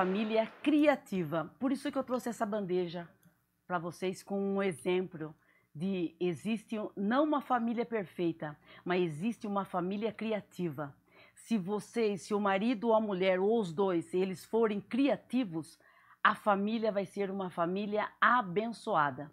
Família criativa. Por isso que eu trouxe essa bandeja para vocês com um exemplo de existe não uma família perfeita, mas existe uma família criativa. Se vocês, se o marido ou a mulher ou os dois, eles forem criativos, a família vai ser uma família abençoada.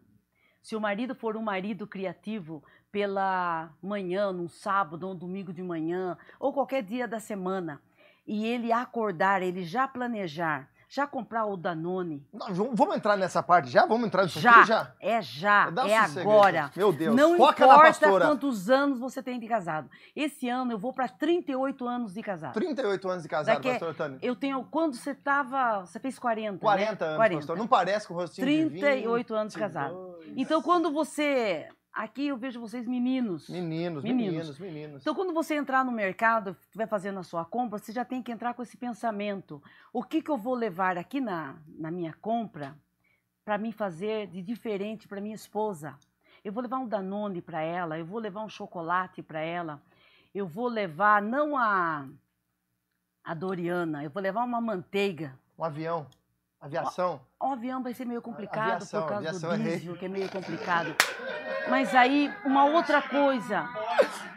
Se o marido for um marido criativo pela manhã, num sábado ou um domingo de manhã, ou qualquer dia da semana, e ele acordar, ele já planejar, já comprar o Danone. Não, vamos entrar nessa parte já? Vamos entrar nisso já, aqui já? É já, é agora. Meu Deus, Não foca importa quantos anos você tem de casado. Esse ano eu vou para 38 anos de casado. 38 anos de casado, Daqui, pastor Tânia. Eu tenho, quando você tava, você fez 40, 40 né? anos, 40. pastor. Não parece com o rostinho 38 de anos de 22. casado. Então quando você, aqui eu vejo vocês meninos. Meninos, Meninos. meninos, meninos. Então, quando você entrar no mercado, vai fazendo a sua compra, você já tem que entrar com esse pensamento. O que, que eu vou levar aqui na, na minha compra para mim fazer de diferente para minha esposa? Eu vou levar um Danone para ela, eu vou levar um chocolate para ela, eu vou levar não a, a Doriana, eu vou levar uma manteiga. Um avião, aviação. O avião vai ser meio complicado Aviação, por causa do errei. diesel, que é meio complicado. Mas aí, uma outra coisa.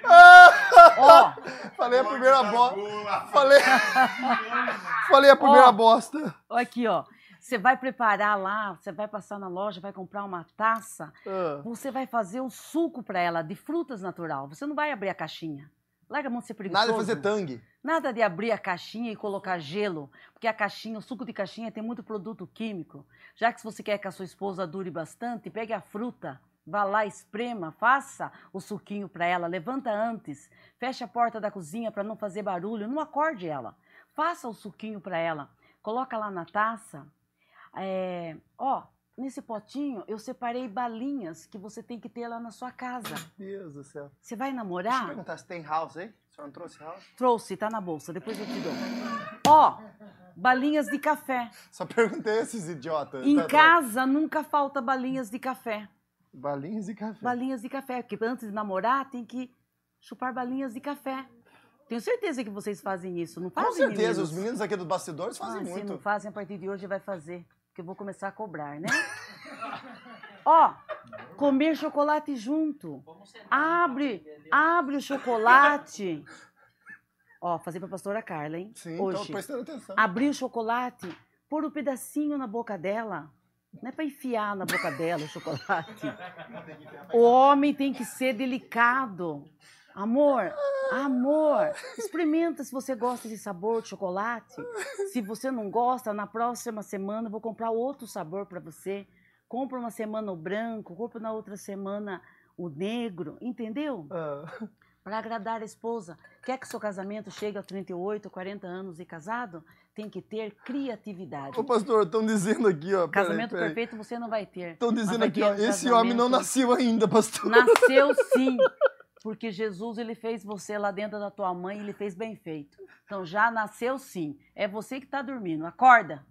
Ó, Falei a primeira bosta. Falei... Falei a primeira Ó. bosta. Aqui, ó. Você vai preparar lá, você vai passar na loja, vai comprar uma taça, Ah. você vai fazer um suco para ela de frutas natural. Você não vai abrir a caixinha. Larga a mão de ser preguiçoso. Nada de fazer tangue. Nada de abrir a caixinha e colocar gelo, porque a caixinha, o suco de caixinha tem muito produto químico. Já que se você quer que a sua esposa dure bastante, pegue a fruta, vá lá, esprema, faça o suquinho para ela, levanta antes, feche a porta da cozinha para não fazer barulho, não acorde ela. Faça o suquinho para ela, coloca lá na taça. É, ó, nesse potinho eu separei balinhas que você tem que ter lá na sua casa. Meu Deus do céu. Você vai Deixa eu namorar? perguntar se tem house aí. Senhor não trouxe house? Trouxe, tá na bolsa, depois eu te dou. Ó, balinhas de café. Só perguntei esses idiotas. Em Tá, tá. casa nunca falta balinhas de café. Balinhas e café. Balinhas de café, porque antes de namorar tem que chupar balinhas de café. Tenho certeza que vocês fazem isso, não Com fazem? certeza, meninos? os meninos aqui dos bastidores fazem Ah, Se muito. não fazem, a partir de hoje vai fazer, porque eu vou começar a cobrar, né? Ó, comer chocolate junto. Abre, abre o chocolate. Ó, fazer pra pastora Carla, hein? Sim, tô Hoje. prestando atenção. abrir o chocolate, pôr um pedacinho na boca dela. Não é para enfiar na boca dela o chocolate. O homem tem que ser delicado. Amor, amor, experimenta se você gosta de sabor de chocolate. Se você não gosta, na próxima semana eu vou comprar outro sabor para você. Compra uma semana o branco, compra na outra semana o negro, entendeu? Ah, Para agradar a esposa. Quer que seu casamento chegue a 38, 40 anos de casado? Tem que ter criatividade. Ô, pastor, estão dizendo aqui, ó. peraí, Casamento peraí. perfeito você não vai ter. Estão dizendo aqui, ó. um Esse homem não nasceu ainda, pastor. Nasceu sim. Porque Jesus ele fez você lá dentro da tua mãe, ele fez bem feito. Então já nasceu sim. É você que está dormindo. Acorda.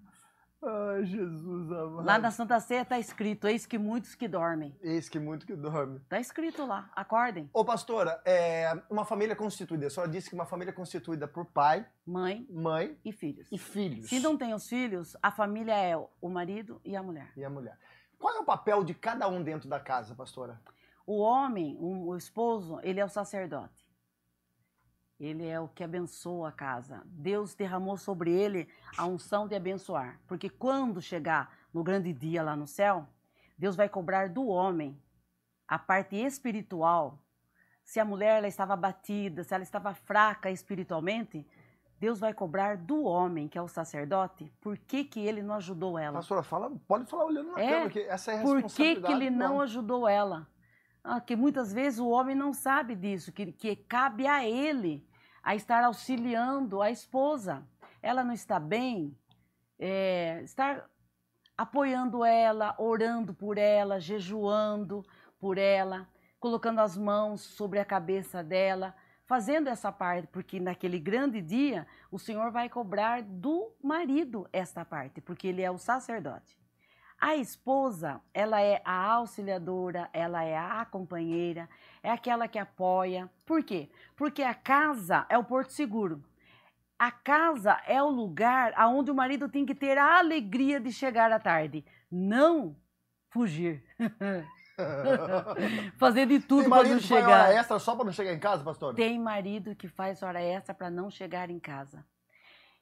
Ai, Jesus amado. Lá na Santa Ceia está escrito: Eis que muitos que dormem. Eis que muito que dorme. Está escrito lá. Acordem. Ô, pastora, é uma família constituída. A senhora disse que uma família constituída por pai, Mãe mãe e filhos. e filhos. Se não tem os filhos, a família é o marido e a mulher. E a mulher. Qual é o papel de cada um dentro da casa, pastora? O homem, o, o esposo, ele é o sacerdote. Ele é o que abençoa a casa. Deus derramou sobre ele a unção de abençoar. Porque quando chegar no grande dia lá no céu, Deus vai cobrar do homem a parte espiritual. Se a mulher ela estava abatida, se ela estava fraca espiritualmente, Deus vai cobrar do homem, que é o sacerdote, por que, que ele não ajudou ela. Pastora, fala, pode falar olhando na É, câmera, que essa é a Por que, responsabilidade. que ele não ajudou ela? Ah, que muitas vezes o homem não sabe disso, que, que cabe a ele a estar auxiliando a esposa. Ela não está bem, é, estar apoiando ela, orando por ela, jejuando por ela, colocando as mãos sobre a cabeça dela, fazendo essa parte, porque naquele grande dia o Senhor vai cobrar do marido esta parte, porque ele é o sacerdote. A esposa, ela é a auxiliadora, ela é a companheira, é aquela que apoia. Por quê? Porque a casa é o porto seguro. A casa é o lugar aonde o marido tem que ter a alegria de chegar à tarde, não fugir. Fazer de tudo para não chegar. Tem hora extra só para não chegar em casa, pastor? Tem marido que faz hora extra para não chegar em casa.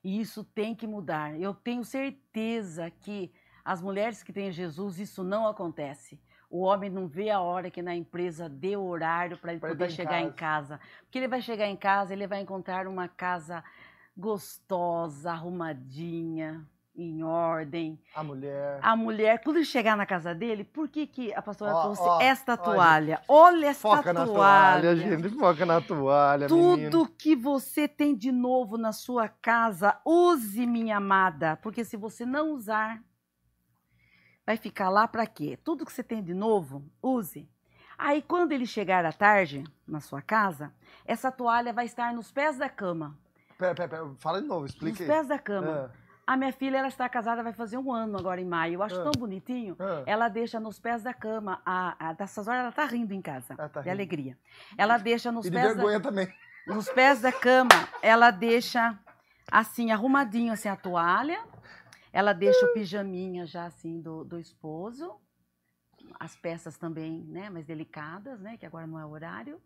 E isso tem que mudar. Eu tenho certeza que as mulheres que têm Jesus, isso não acontece. O homem não vê a hora que na empresa dê horário para ele pra poder chegar em casa. em casa. Porque ele vai chegar em casa, ele vai encontrar uma casa gostosa, arrumadinha, em ordem. A mulher. A mulher, quando ele chegar na casa dele, por que, que a pastora oh, trouxe oh, esta toalha? Olha esta foca toalha. Foca na toalha, gente. Foca na toalha, Tudo menino. que você tem de novo na sua casa, use, minha amada. Porque se você não usar, vai ficar lá para quê? Tudo que você tem de novo, use. Aí, quando ele chegar à tarde na sua casa, essa toalha vai estar nos pés da cama. Pera, pera, pera. Fala de novo, explica Nos pés da cama. É. A minha filha, ela está casada, vai fazer um ano agora em maio. Eu acho ah. tão bonitinho. Ah. Ela deixa nos pés da cama. A, a, dessas horas ela está rindo em casa. Ah, tá de rindo. alegria. Ela deixa nos e pés. De vergonha da, também. Nos pés da cama, ela deixa assim, arrumadinho assim, a toalha. Ela deixa o pijaminha já assim do, do esposo. As peças também, né, mais delicadas, né, que agora não é horário.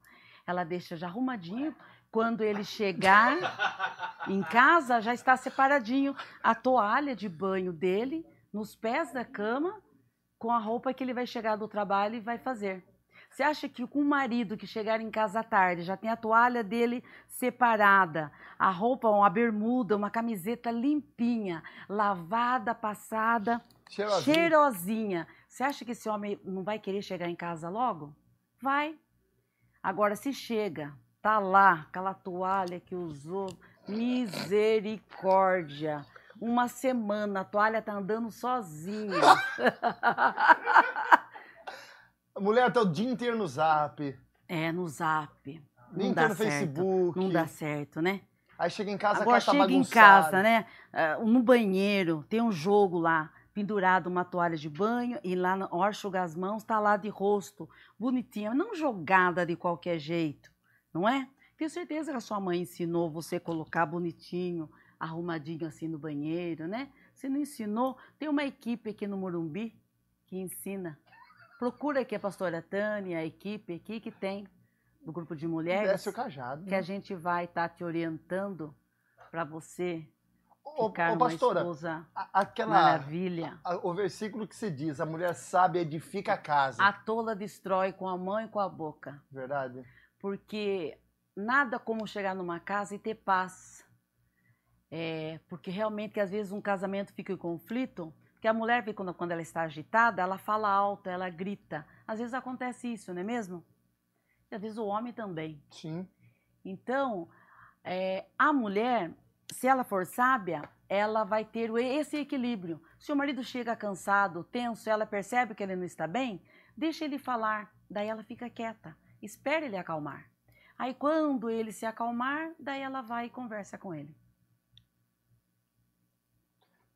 Ela deixa já arrumadinho quando ele chegar em casa, já está separadinho a toalha de banho dele nos pés da cama com a roupa que ele vai chegar do trabalho e vai fazer. Você acha que com o marido que chegar em casa à tarde já tem a toalha dele separada, a roupa, uma bermuda, uma camiseta limpinha, lavada, passada, cheirosinha. cheirosinha. Você acha que esse homem não vai querer chegar em casa logo? Vai. Agora, se chega Tá lá, aquela toalha que usou. Misericórdia. Uma semana, a toalha tá andando sozinha. a mulher tá o dia inteiro no zap. É, no zap. Nem inteiro no Facebook. Não dá certo, né? Aí chega em casa, Agora a tá chega em casa, né? Uh, no banheiro, tem um jogo lá pendurado uma toalha de banho e lá na hora enxugar as mãos, tá lá de rosto, bonitinha, não jogada de qualquer jeito não é? Tenho certeza que a sua mãe ensinou você colocar bonitinho, arrumadinho assim no banheiro, né? Se não ensinou, tem uma equipe aqui no Morumbi que ensina. Procura aqui a pastora Tânia, a equipe aqui que tem do grupo de mulheres. Desce o cajado. Que a gente vai estar tá te orientando para você ficar ô, ô, pastora, esposa aquela, maravilha. A, o versículo que se diz, a mulher sabe edifica a casa. A tola destrói com a mão e com a boca. Verdade porque nada como chegar numa casa e ter paz. É, porque realmente, às vezes, um casamento fica em conflito, porque a mulher, quando, quando ela está agitada, ela fala alto, ela grita. Às vezes acontece isso, não é mesmo? E às vezes o homem também. Sim. Então, é, a mulher, se ela for sábia, ela vai ter esse equilíbrio. Se o marido chega cansado, tenso, ela percebe que ele não está bem, deixa ele falar, daí ela fica quieta espere ele acalmar. Aí quando ele se acalmar, daí ela vai e conversa com ele.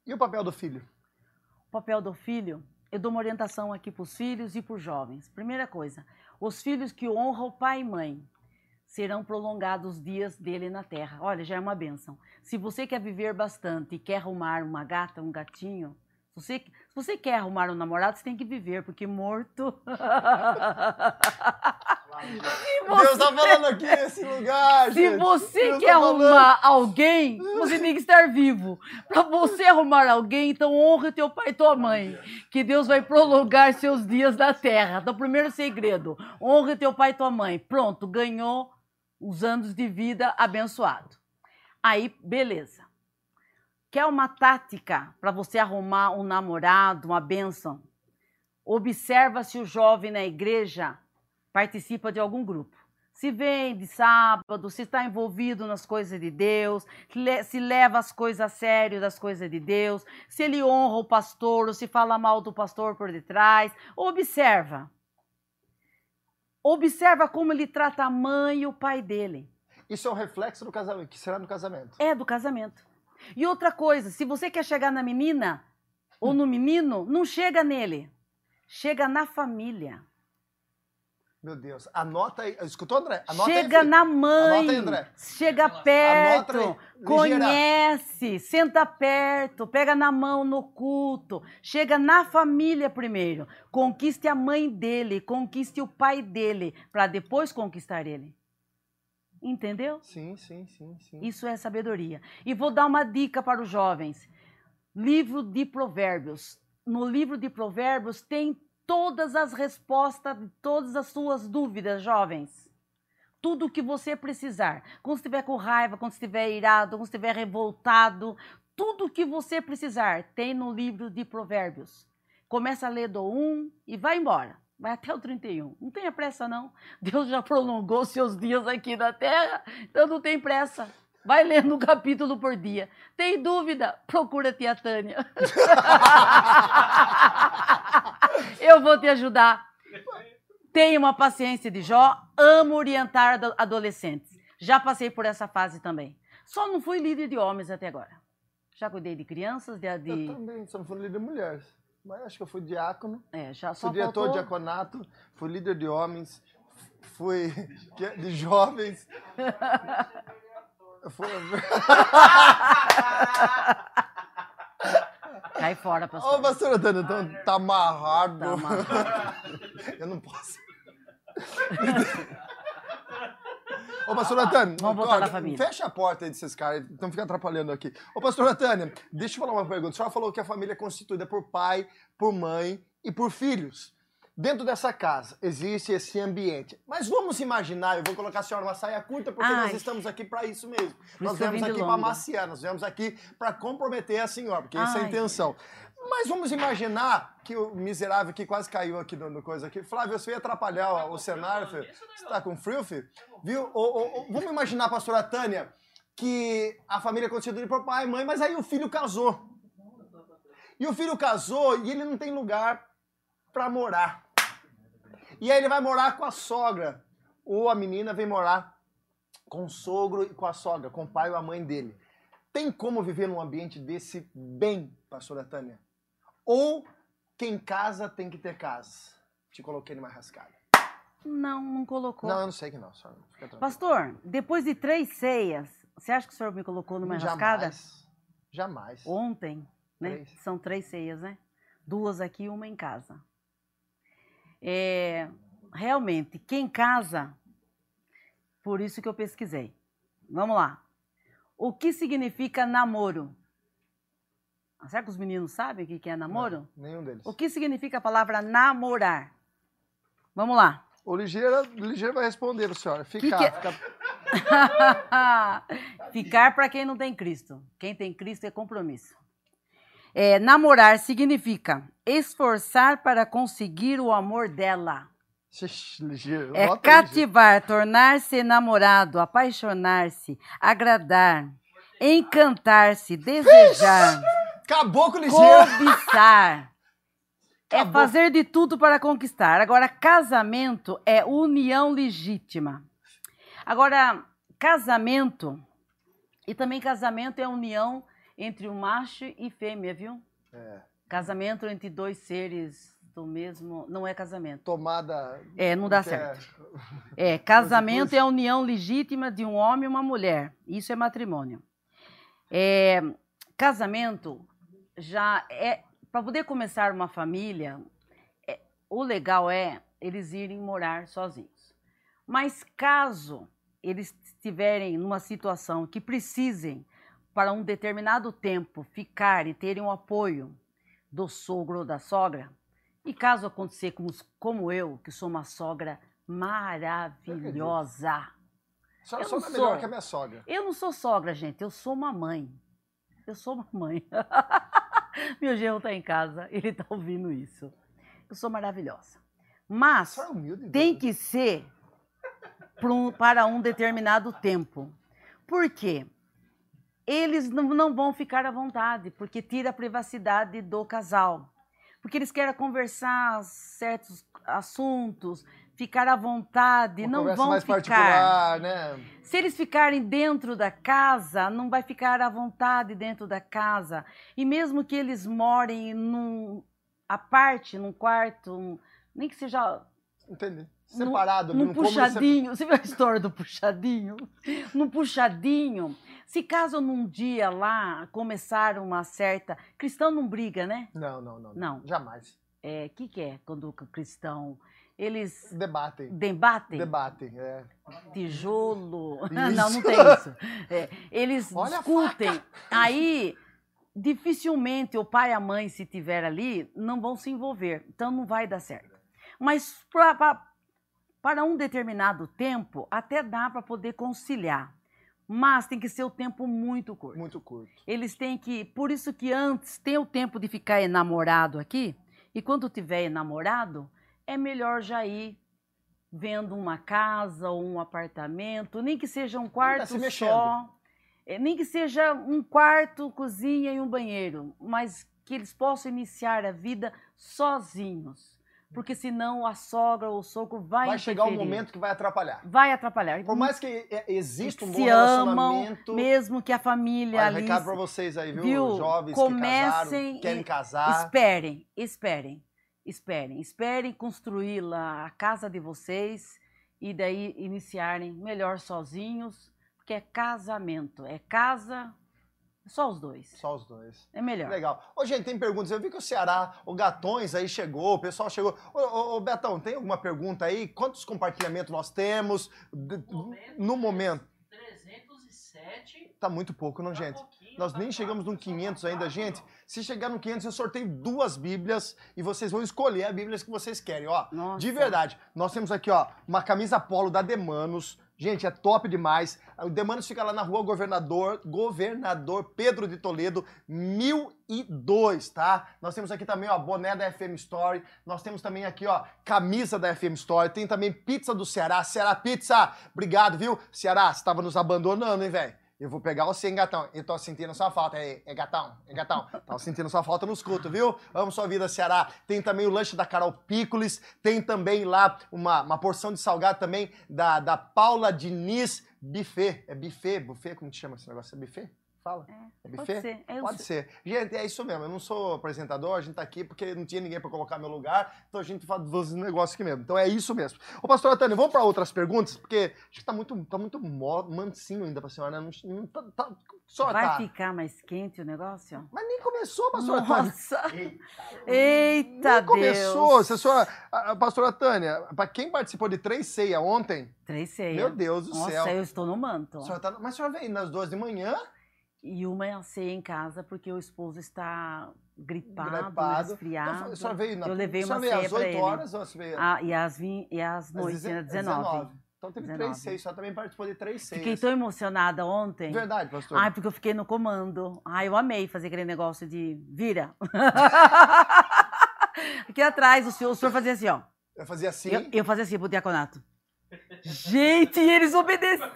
E o papel do filho? O papel do filho, eu dou uma orientação aqui para os filhos e para os jovens. Primeira coisa, os filhos que honram pai e mãe serão prolongados os dias dele na terra. Olha, já é uma benção. Se você quer viver bastante e quer arrumar uma gata, um gatinho, se você, se você quer arrumar um namorado, você tem que viver, porque morto. Deus tá falando aqui nesse lugar. Se gente. você Deus quer tá arrumar alguém, você tem que estar vivo. Para você arrumar alguém, então honre teu pai e tua mãe. Que Deus vai prolongar seus dias na terra. Então, primeiro segredo: honre teu pai e tua mãe. Pronto, ganhou os anos de vida abençoado. Aí, beleza. Quer uma tática para você arrumar um namorado, uma bênção? Observa se o jovem na igreja participa de algum grupo. Se vem de sábado, se está envolvido nas coisas de Deus, se leva as coisas a sério das coisas de Deus, se ele honra o pastor ou se fala mal do pastor por detrás. Observa. Observa como ele trata a mãe e o pai dele. Isso é um reflexo do casamento, que será no casamento. É do casamento. E outra coisa, se você quer chegar na menina ou no menino, não chega nele. Chega na família. Meu Deus. Anota aí. Escutou, André? Anota chega aí, na mãe. Anota aí, André. Chega perto. Anota aí. Conhece. Senta perto. Pega na mão no culto. Chega na família primeiro. Conquiste a mãe dele. Conquiste o pai dele. Para depois conquistar ele. Entendeu? Sim, sim, sim, sim. Isso é sabedoria. E vou dar uma dica para os jovens. Livro de Provérbios. No livro de Provérbios tem todas as respostas de todas as suas dúvidas, jovens. Tudo o que você precisar. Quando estiver com raiva, quando estiver irado, quando estiver revoltado, tudo o que você precisar tem no livro de Provérbios. Começa a ler do 1 e vai embora. Vai até o 31. Não tenha pressa, não. Deus já prolongou seus dias aqui na terra, então não tem pressa. Vai lendo um capítulo por dia. Tem dúvida? Procura a tia Tânia. Eu vou te ajudar. Tenha uma paciência de Jó. Amo orientar adolescentes. Já passei por essa fase também. Só não fui líder de homens até agora. Já cuidei de crianças, de. de... Eu também, só não fui líder de mulheres. Mas acho que eu fui diácono. É, já só fui diretor faltou... de diaconato, fui líder de homens, fui de jovens. Fui... Cai fora, pastor. Ô, pastor Antônio, então tá amarrado. Tá amarrado. Eu não posso. Ô, pastor Antônio, Vamos voltar na família. fecha a porta aí desses caras, estão ficando atrapalhando aqui. Ô, pastor Antônio, deixa eu falar uma pergunta. A senhora falou que a família é constituída por pai, por mãe e por filhos. Dentro dessa casa existe esse ambiente. Mas vamos imaginar, eu vou colocar a senhora numa saia curta, porque Ai. nós estamos aqui para isso mesmo. Por nós viemos aqui para maciar, nós viemos aqui para comprometer a senhora, porque essa é a intenção. Mas vamos imaginar que o miserável que quase caiu aqui no, no coisa aqui. Flávio, você ia atrapalhar o, o cenário, filho. Você tá com frio, filho? Viu? Ô, ô, ô, vamos imaginar, pastora Tânia, que a família constituída por pai e mãe, mas aí o filho casou. E o filho casou e ele não tem lugar para morar. E aí ele vai morar com a sogra. Ou a menina vem morar com o sogro e com a sogra, com o pai ou a mãe dele. Tem como viver num ambiente desse bem, pastora Tânia? Ou quem casa tem que ter casa? Te coloquei numa rascada. Não, não colocou. Não, eu não sei que não, tranquila. Pastor, depois de três ceias, você acha que o senhor me colocou numa rascada? Jamais. Jamais. Ontem, né? Três. São três ceias, né? Duas aqui e uma em casa. É, realmente, quem casa, por isso que eu pesquisei. Vamos lá. O que significa namoro? Será que os meninos sabem o que é namoro? Não, nenhum deles. O que significa a palavra namorar? Vamos lá. O Ligeira, o Ligeira vai responder, senhora. Ficar, Que que é? ficar- Ficar para quem não tem Cristo. Quem tem Cristo é compromisso. É, namorar significa esforçar para conseguir o amor dela. É cativar, tornar-se namorado, apaixonar-se, agradar, encantar-se, desejar, Acabou com o Ligeira. cobiçar. É fazer de tudo para conquistar. Agora, casamento é união legítima. Agora, casamento, e também casamento é união entre um macho e fêmea, viu? É, Casamento entre dois seres do mesmo. Não é casamento. tomada. É, não dá que certo. É, É, casamento é a união legítima de um homem e uma mulher. Isso é matrimônio. É, casamento já é. Para poder começar uma família, é, o legal é eles irem morar sozinhos. Mas caso eles estiverem numa situação que precisem, para um determinado tempo, ficar e terem o apoio do sogro ou da sogra, e caso acontecer como, como eu, que sou uma sogra maravilhosa. a senhora não é melhor sou. que a minha sogra. Eu não sou sogra, gente, eu sou uma mãe. Eu sou uma mãe. Meu genro tá em casa, ele tá ouvindo isso. Eu sou maravilhosa. Mas é humilde. tem Deus. que ser um- para um determinado tempo. Por quê? Eles não, vão ficar à vontade, porque tira a privacidade do casal. Porque eles querem conversar certos assuntos, ficar à vontade, Uma não vão mais ficar. né? Se eles ficarem dentro da casa, não vai ficar à vontade dentro da casa. E mesmo que eles morem num, à parte, num quarto, um- nem que seja Entendi. Separado, no, no puxadinho. Você viu a história do puxadinho? No puxadinho. Se caso num dia lá começar uma certa. Cristão não briga, né? Não, não, não. Não. Jamais. O é, que, que é quando o cristão. Eles. Debatem. Debatem? Debatem, é. Tijolo. Isso. Não, não tem isso. É, eles Olha discutem. Aí, dificilmente o pai e a mãe, se tiver ali, não vão se envolver. Então não vai dar certo. Mas pra, pra, para um determinado tempo, até dá para poder conciliar. Mas tem que ser o tempo muito curto. Muito curto. Eles têm que. Por isso que antes tem o tempo de ficar enamorado aqui. E quando tiver enamorado, é melhor já ir vendo uma casa ou um apartamento, nem que seja um quarto se mexendo. só, é, nem que seja um quarto, cozinha e um banheiro, mas que eles possam iniciar a vida sozinhos, porque senão a sogra ou o sogro vai Vai chegar um momento que vai atrapalhar. vai atrapalhar. Por mais que exista um bom se amam, relacionamento. mesmo que a família Olha, ali recado pra vocês aí, viu? viu? Jovens Comecem que casaram, querem casar. Esperem, esperem, esperem, esperem construir lá a casa de vocês e daí iniciarem melhor sozinhos, porque é casamento, é casa, só os dois, Só os dois. é melhor. Legal. Ô, gente, tem perguntas. Eu vi que o Ceará, o Gatões aí chegou, o pessoal chegou. Ô, ô, ô, Betão, tem alguma pergunta aí? Quantos compartilhamentos nós temos? No momento. 307. Tá muito pouco, não, tá gente? Nós tá nem chegamos num 500 tá ainda, gente. Se chegar no 500, eu sorteio duas Bíblias e vocês vão escolher a Bíblia que vocês querem, ó. Nossa. De verdade. Nós temos aqui, ó, uma camisa polo da Demanos. Gente, é top demais. O Demanos fica lá na rua Governador, Governador Pedro de Toledo, 1002, tá? Nós temos aqui também, ó, boné da FM Story. Nós temos também aqui, ó, camisa da FM Story. Tem também pizza do Ceará, Ceará Pizza. Obrigado, viu? Ceará, você tava nos abandonando, hein, velho? Eu vou pegar você, hein, gatão. Eu tô sentindo sua falta. É, é gatão, é gatão. Tava sentindo sua falta nos cultos, viu? Amo sua vida, Ceará. Tem também o lanche da Carol Picolis. Tem também lá uma, uma porção de salgado também da, da Paula Diniz Buffet. É buffet? Buffet? Como que chama esse negócio? É buffet? Fala. É Pode buffet? ser. Eu Pode ser. Gente, é isso mesmo. Eu não sou apresentador, a gente tá aqui porque não tinha ninguém para colocar meu lugar, então a gente faz os negócios aqui mesmo. Então é isso mesmo. Ô, pastor Antônio, vamos para outras perguntas, porque acho que tá muito, tá muito mansinho ainda pra senhora, né? Não, não tá, tá, só Vai tá. ficar mais quente o negócio? Mas nem começou, pastor Antônio. Nossa! Eita Nem começou. Deus! Se a senhora, a, a pastora Tânia, para quem participou de três ceia ontem, Três ceias. meu Deus do Nossa, céu. eu estou no manto. A tá- mas a senhora veio nas duas de manhã, E uma ceia em casa porque o esposo está gripado, gripado. resfriado. Então, a senhora veio na Eu levei a uma veio ceia às pra 8 ele. horas ou você veio Ah, e as, vin... e às noites, deze- era 19. Então teve 19. três ceias, a senhora também participou de três ceias. Fiquei tão emocionada ontem. Verdade, pastor. Ai, porque eu fiquei no comando. Ai, eu amei fazer aquele negócio de vira. Aqui atrás, o senhor, o senhor fazia assim, ó. Eu fazia assim. Eu, eu fazia assim pro diaconato. Gente, eles obedeciam.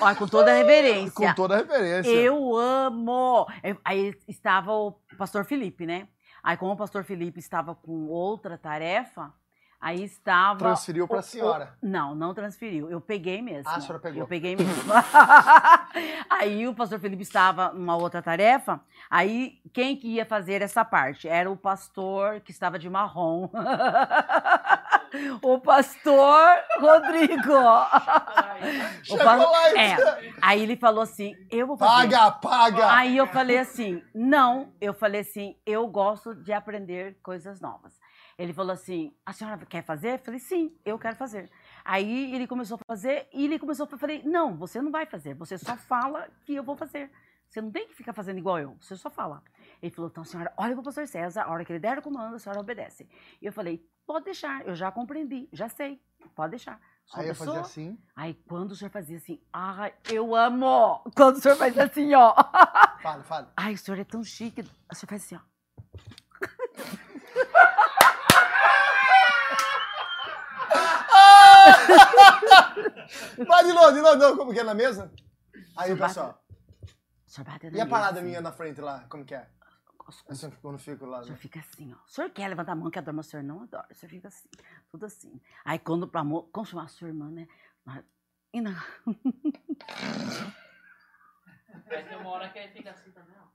Olha, com toda a reverência. Com toda a referência. Eu amo! É, Aí estava o pastor Felipe, né? Aí, como o pastor Felipe estava com outra tarefa, aí estava. Transferiu pra o- o- senhora. Não, não transferiu. Eu peguei mesmo. Ah, a senhora pegou. Eu peguei mesmo. aí o pastor Felipe estava numa outra tarefa. Aí quem que ia fazer essa parte? Era o pastor que estava de marrom. o pastor Rodrigo. O Chegou pa- lá e é, aí ele falou assim: eu vou fazer. Paga, paga! Aí eu falei assim: não, eu falei assim: eu gosto de aprender coisas novas. Ele falou assim: a senhora quer fazer? Eu falei: sim, eu quero fazer. Aí ele começou a fazer e ele começou a eu falei: não, você não vai fazer, você só fala que eu vou fazer. Você não tem que ficar fazendo igual eu, você só fala. Ele falou: então, senhora, olha para o pastor César, a hora que ele der o comando, a senhora obedece. E eu falei: pode deixar, eu já compreendi, já sei, pode deixar. Aí eu fazia assim. Aí quando o senhor fazia assim, ai, eu amo! Quando o senhor faz assim, ó. Fala, fala. Ai, o senhor é tão chique. O senhor faz assim, ó. Vai de novo, de novo, não, como que é na mesa? Aí, pessoal. O senhor bate E a parada assim. minha na frente lá, como que é? O Assim, quando eu fico lá. senhor né? fica assim, ó. O senhor quer levantar a mão que adora, mas o senhor não adora. O senhor fica assim, tudo assim. Aí quando pra mo- como chamar a sua irmã, né? E na... Mas tem uma hora que ele fica assim também, ó.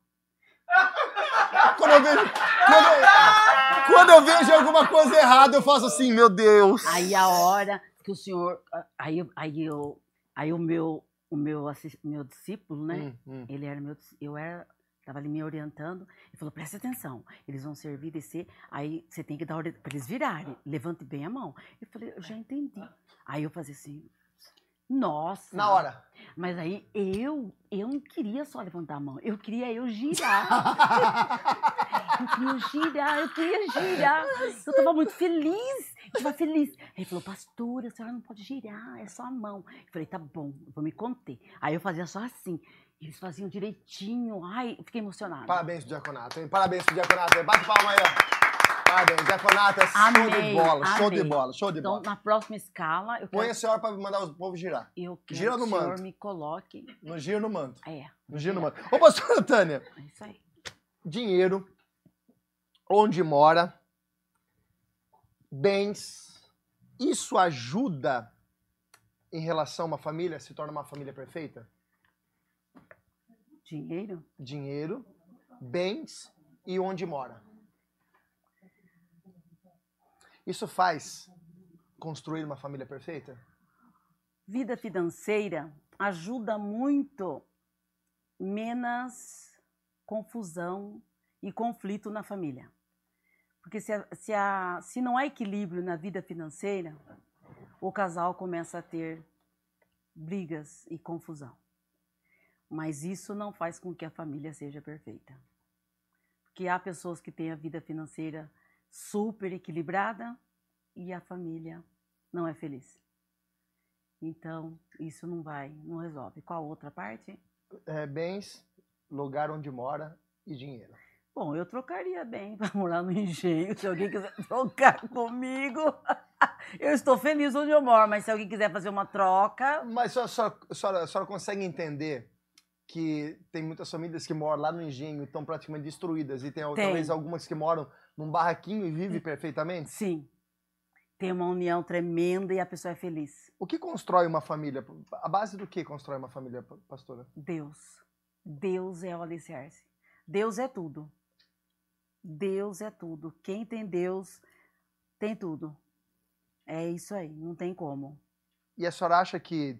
quando eu vejo. Quando eu, quando eu vejo alguma coisa errada, eu faço assim, meu Deus. Aí a hora que o senhor. Aí, aí, eu, aí o meu, o meu, meu discípulo, né? Hum, hum. Ele era meu. Eu era. Tava ali me orientando. Ele falou: presta atenção. Eles vão servir, descer. Aí você tem que dar ordem para eles virarem. Levante bem a mão. Eu falei: eu já entendi. Aí eu fazia assim. Nossa. Na hora. Mas aí eu, eu não queria só levantar a mão, eu queria eu girar. Eu queria girar, eu queria girar. Eu tava muito feliz, eu tava feliz. Aí ele falou, pastora, a senhora não pode girar, é só a mão. Eu falei, tá bom, eu vou me conter. Aí eu fazia só assim. Eles faziam direitinho. Ai, eu fiquei emocionada. Parabéns pro diaconato, hein? Parabéns pro diaconato. hein? Bate palma aí, ó. Parabéns. Diaconato é show de Amei, bola, show de amei. bola, show de Então, bola. na próxima escala, eu Põe quero, a senhora pra mandar o povo girar. eu quero gira que no o senhor manto. me coloque. No giro no manto. É, No giro no manto. Ô, pastora Tânia, é isso aí. dinheiro, onde mora, bens, isso ajuda em relação a uma família, se torna uma família perfeita? Dinheiro? Dinheiro, bens e onde mora. Isso faz construir uma família perfeita? vida financeira ajuda muito menos confusão e conflito na família. Porque se, a- se, a- se não há equilíbrio na vida financeira, o casal começa a ter brigas e confusão. Mas isso não faz com que a família seja perfeita. Porque há pessoas que têm a vida financeira super equilibrada e a família não é feliz. Então, isso não vai, não resolve. Qual a outra parte? É, bens, lugar onde mora e dinheiro. Bom, eu trocaria bem para morar no engenho. Se alguém quiser trocar comigo, eu estou feliz onde eu moro. Mas se alguém quiser fazer uma troca, Mas a senhora, a senhora- a senhora consegue entender que tem muitas famílias que moram lá no engenho e estão praticamente destruídas e tem, Tem. talvez algumas que moram num barraquinho e vivem perfeitamente? sim, tem uma união tremenda e a pessoa é feliz. O que constrói uma família? A base do que constrói uma família, pastora? Deus. Deus é o alicerce. Deus é tudo. Deus é tudo. Quem tem Deus tem tudo. É isso aí, não tem como. E a senhora acha que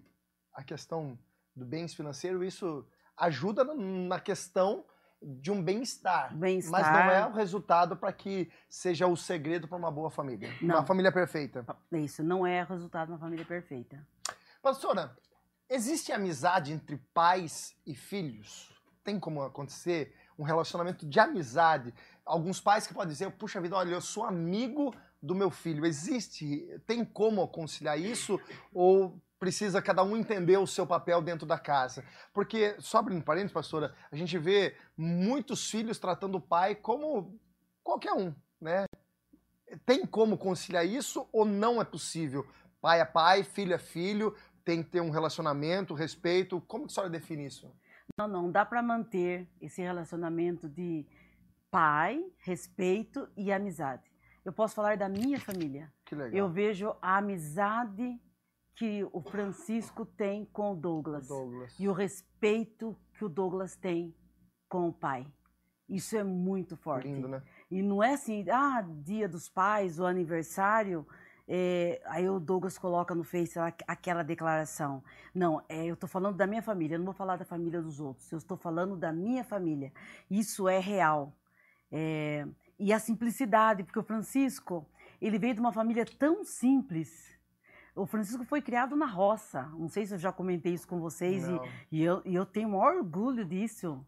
a questão do bens financeiro, isso ajuda na- questão de um bem-estar, Bem-estar. mas não é o resultado para que seja o segredo para uma boa família, uma Não. família perfeita. Isso não é resultado de uma família perfeita. Pastora, existe amizade entre pais e filhos? Tem como acontecer um relacionamento de amizade? Alguns pais que podem dizer, puxa vida, olha, eu sou amigo do meu filho. Existe? Tem como conciliar isso? Ou precisa cada um entender o seu papel dentro da casa? Porque, só abrindo parênteses, pastora, a gente vê muitos filhos tratando o pai como qualquer um, né? Tem como conciliar isso ou não é possível? Pai é pai, filho é filho, tem que ter um relacionamento, respeito. Como que a senhora define isso? Não, não, dá para manter esse relacionamento de pai, respeito e amizade. Eu posso falar da minha família. Que legal. Eu vejo a amizade que o Francisco tem com o Douglas Douglas. e o respeito que o Douglas tem com o pai. Isso é muito forte. Lindo, né? E não é assim, ah, dia dos pais, o aniversário, é, aí o Douglas coloca no Face aquela declaração. Não, é, eu estou falando da minha família, eu não vou falar da família dos outros, eu estou falando da minha família. Isso é real. É, e a simplicidade, porque o Francisco, ele veio de uma família tão simples. O Francisco foi criado na roça. Não sei se eu já comentei isso com vocês. e- e eu, e eu tenho o maior orgulho disso.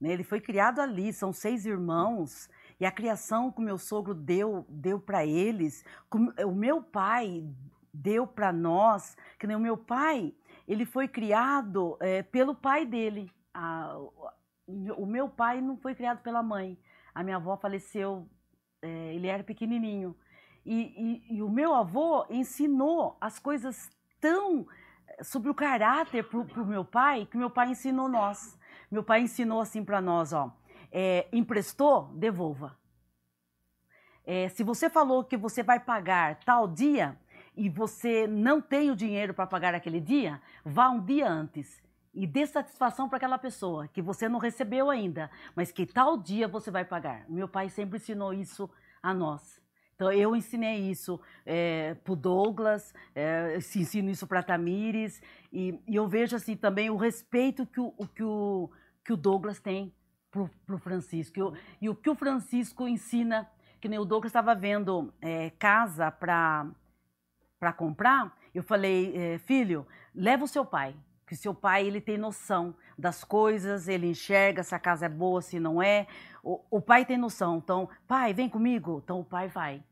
né? Ele foi criado ali, são seis irmãos, e a criação que o meu sogro deu, deu para eles, o meu pai deu para nós, que nem o meu pai, ele foi criado eh, pelo pai dele. A- o meu pai não foi criado pela mãe. A minha avó faleceu, eh, ele era pequenininho. E, e- e o meu avô ensinou as coisas tão eh, sobre o caráter pro, pro meu pai que meu pai ensinou nós. Meu pai ensinou assim para nós, ó, é, emprestou, devolva. É, se você falou que você vai pagar tal dia e você não tem o dinheiro para pagar aquele dia, vá um dia antes e dê satisfação para aquela pessoa que você não recebeu ainda, mas que tal dia você vai pagar. Meu pai sempre ensinou isso a nós. Então eu ensinei isso é, para o Douglas, é, ensino isso para a Tamires e, e, eu vejo assim também o respeito que o, que, o, que o Douglas tem para o Francisco e o, e o que o Francisco ensina, que nem o Douglas estava vendo é, casa para comprar, eu falei, é, filho, leva o seu pai, que seu pai ele tem noção das coisas, ele enxerga se a casa é boa, se não é. O, o pai tem noção. Então, pai, vem comigo. Então o pai vai.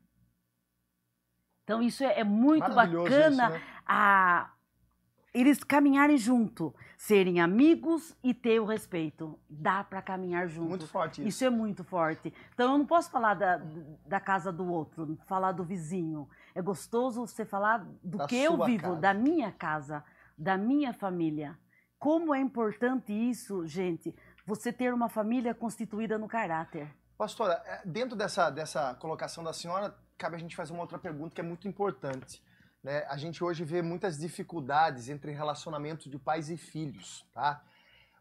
Então isso é, é muito bacana isso, né? a eles caminharem junto, serem amigos e ter o respeito. Dá para caminhar junto. Muito forte isso. Isso é muito forte. Então eu não posso falar da, da casa do outro, falar do vizinho. É gostoso você falar do da que eu vivo, casa. da minha casa, da minha família. Como é importante isso, gente, você ter uma família constituída no caráter. Pastora, é, dentro dessa, dessa colocação da senhora, cabe a gente fazer uma outra pergunta que é muito importante. Né? A gente hoje vê muitas dificuldades entre relacionamento de pais e filhos, tá?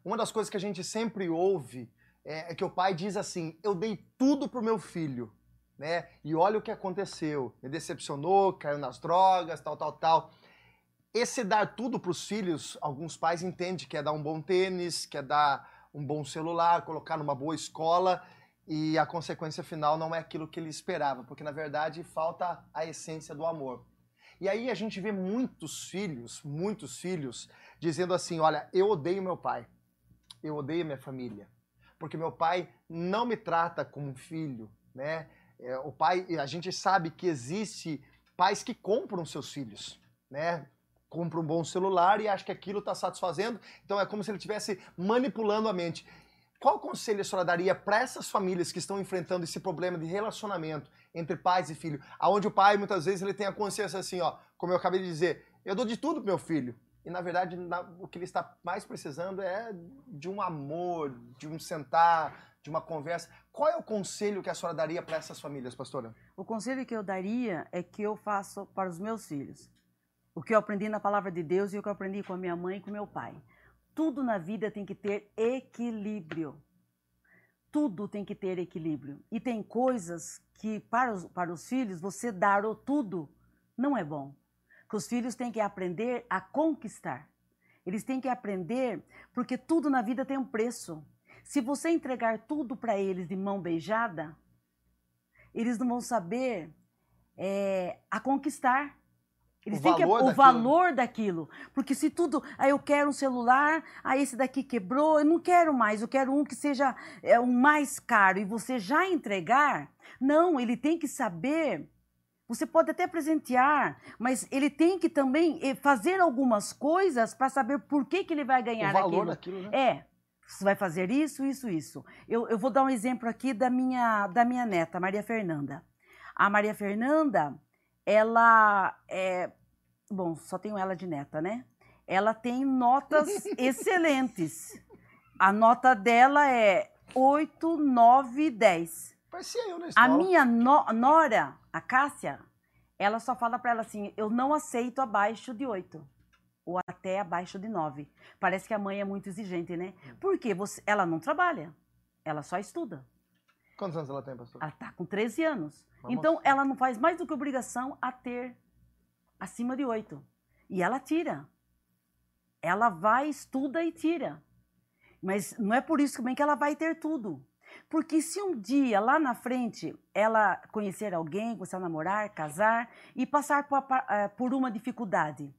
Uma das coisas que a gente sempre ouve é, é que o pai diz assim: Eu dei tudo pro meu filho, né? E olha o que aconteceu. Me decepcionou, caiu nas drogas, tal, tal, tal. Esse dar tudo para os filhos, alguns pais entendem que é dar um bom tênis, que é dar um bom celular, colocar numa boa escola e a consequência final não é aquilo que ele esperava, porque na verdade falta a essência do amor. E aí a gente vê muitos filhos, muitos filhos, dizendo assim: olha, eu odeio meu pai, eu odeio minha família, porque meu pai não me trata como um filho, né? É, o pai, a gente sabe que existe pais que compram seus filhos, né? Compra um bom celular e acha que aquilo está satisfazendo, então é como se ele estivesse manipulando a mente. Qual conselho a senhora daria para essas famílias que estão enfrentando esse problema de relacionamento entre pais e filho? Aonde o pai, muitas vezes, ele tem a consciência assim, ó, como eu acabei de dizer, eu dou de tudo pro meu filho. E, na verdade, na, o que ele está mais precisando é de um amor, de um sentar, de uma conversa. Qual é o conselho que a senhora daria para essas famílias, pastora? O conselho que eu daria é que eu faço para os meus filhos. O que eu aprendi na palavra de Deus e o que eu aprendi com a minha mãe e com meu pai. Tudo na vida tem que ter equilíbrio. Tudo tem que ter equilíbrio. E tem coisas que, para os, para os filhos, você dar o tudo não é bom. Que os filhos têm que aprender a conquistar. Eles têm que aprender, porque tudo na vida tem um preço. Se você entregar tudo para eles de mão beijada, eles não vão saber é, a conquistar. Eles o têm que o daquilo. valor daquilo. Porque se tudo, aí ah, eu quero um celular, aí ah, esse daqui quebrou, eu não quero mais, eu quero um que seja é, o mais caro e você já entregar, não, ele tem que saber. Você pode até presentear, mas ele tem que também eh, fazer algumas coisas para saber por que, que ele vai ganhar o valor aquilo. daquilo. Né? É, você vai fazer isso, isso, isso. Eu, eu vou dar um exemplo aqui da minha, da minha neta, Maria Fernanda. A Maria Fernanda, ela é. Bom, só tenho ela de neta, né? Ela tem notas excelentes. A nota dela é 8, 9, 10. Parecia eu na escola. A minha no, nora, a Cássia, ela só fala para ela assim: eu não aceito abaixo de 8 ou até abaixo de 9. Parece que a mãe é muito exigente, né? Hum. Porque você, ela não trabalha, ela só estuda. Quantos anos ela tem, pastor? Ela está com 13 anos. Então, ela não faz mais do que obrigação a ter acima de 8. E ela tira. Ela vai, estuda e tira. Mas não é por isso também que ela vai ter tudo. Porque se um dia, lá na frente, ela conhecer alguém, começar a namorar, casar e passar por, eh, por uma dificuldade,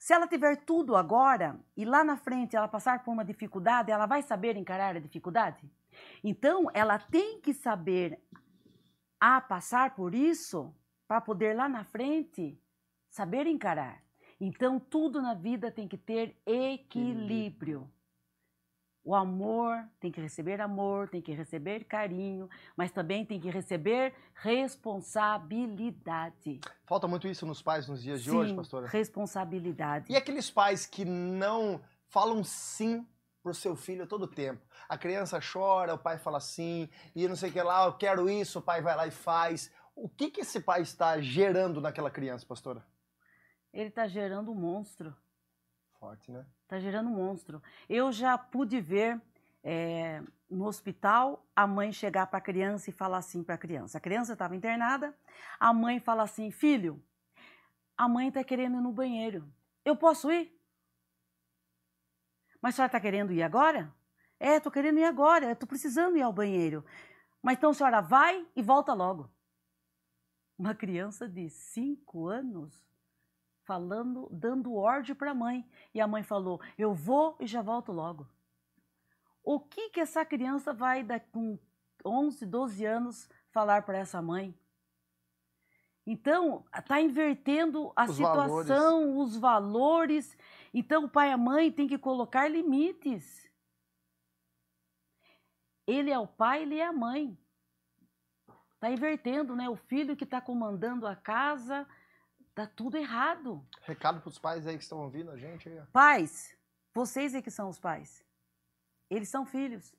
se ela tiver tudo agora e lá na frente ela passar por uma dificuldade, ela vai saber encarar a dificuldade? Então, ela tem que saber a passar por isso para poder lá na frente saber encarar. Então, tudo na vida tem que ter equilíbrio. O amor tem que receber amor, tem que receber carinho, mas também tem que receber responsabilidade. Falta muito isso nos pais nos dias sim, de hoje, pastora? responsabilidade. E aqueles pais que não falam sim pro seu filho todo o tempo. A criança chora, o pai fala sim, e não sei o que lá, eu quero isso, o pai vai lá e faz. O que, que esse pai está gerando naquela criança, pastora? Ele está gerando um monstro. Forte, né? Está gerando um monstro. Eu já pude ver é, no hospital a mãe chegar para a criança e falar assim para a criança. A criança estava internada, a mãe fala assim: Filho, a mãe está querendo ir no banheiro. Eu posso ir? Mas a senhora está querendo ir agora? É, estou querendo ir agora, estou precisando ir ao banheiro. Mas então a senhora vai e volta logo. Uma criança de cinco anos falando, dando ordem para a mãe. E a mãe falou: Eu vou e já volto logo. O que, que essa criança vai, com 11, 12 anos, falar para essa mãe? Então, está invertendo a os situação, valores. os valores. Então, o pai e a mãe têm que colocar limites. Ele é o pai, ele é a mãe. Está invertendo, né? O filho que está comandando a casa, Tá tudo errado. Recado para os pais aí que estão ouvindo a gente. Pais, vocês é que são os pais. Eles são filhos.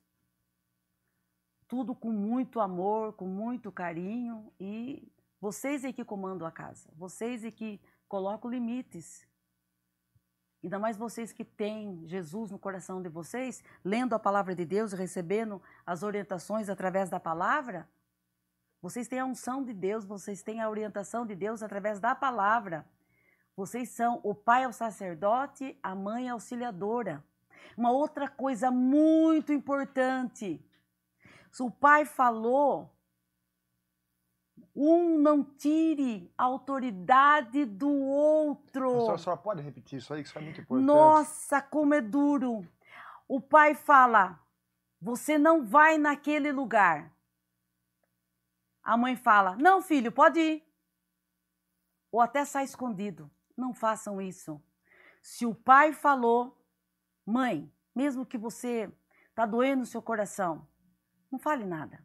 Tudo com muito amor, com muito carinho e vocês é que comandam a casa. Vocês é que colocam limites. Ainda mais vocês que têm Jesus no coração de vocês, lendo a palavra de Deus, recebendo as orientações através da palavra, vocês têm a unção de Deus, vocês têm a orientação de Deus através da palavra. Vocês são o pai é o sacerdote, a mãe é auxiliadora. Uma outra coisa muito importante. O pai falou, um não tire a autoridade do outro. A senhora pode repetir isso aí, que isso é muito importante. Nossa, como é duro. O pai fala: você não vai naquele lugar. A mãe fala: Não, filho, pode ir. Ou até sai escondido. Não façam isso. Se o pai falou, mãe, mesmo que você está doendo no seu coração, não fale nada.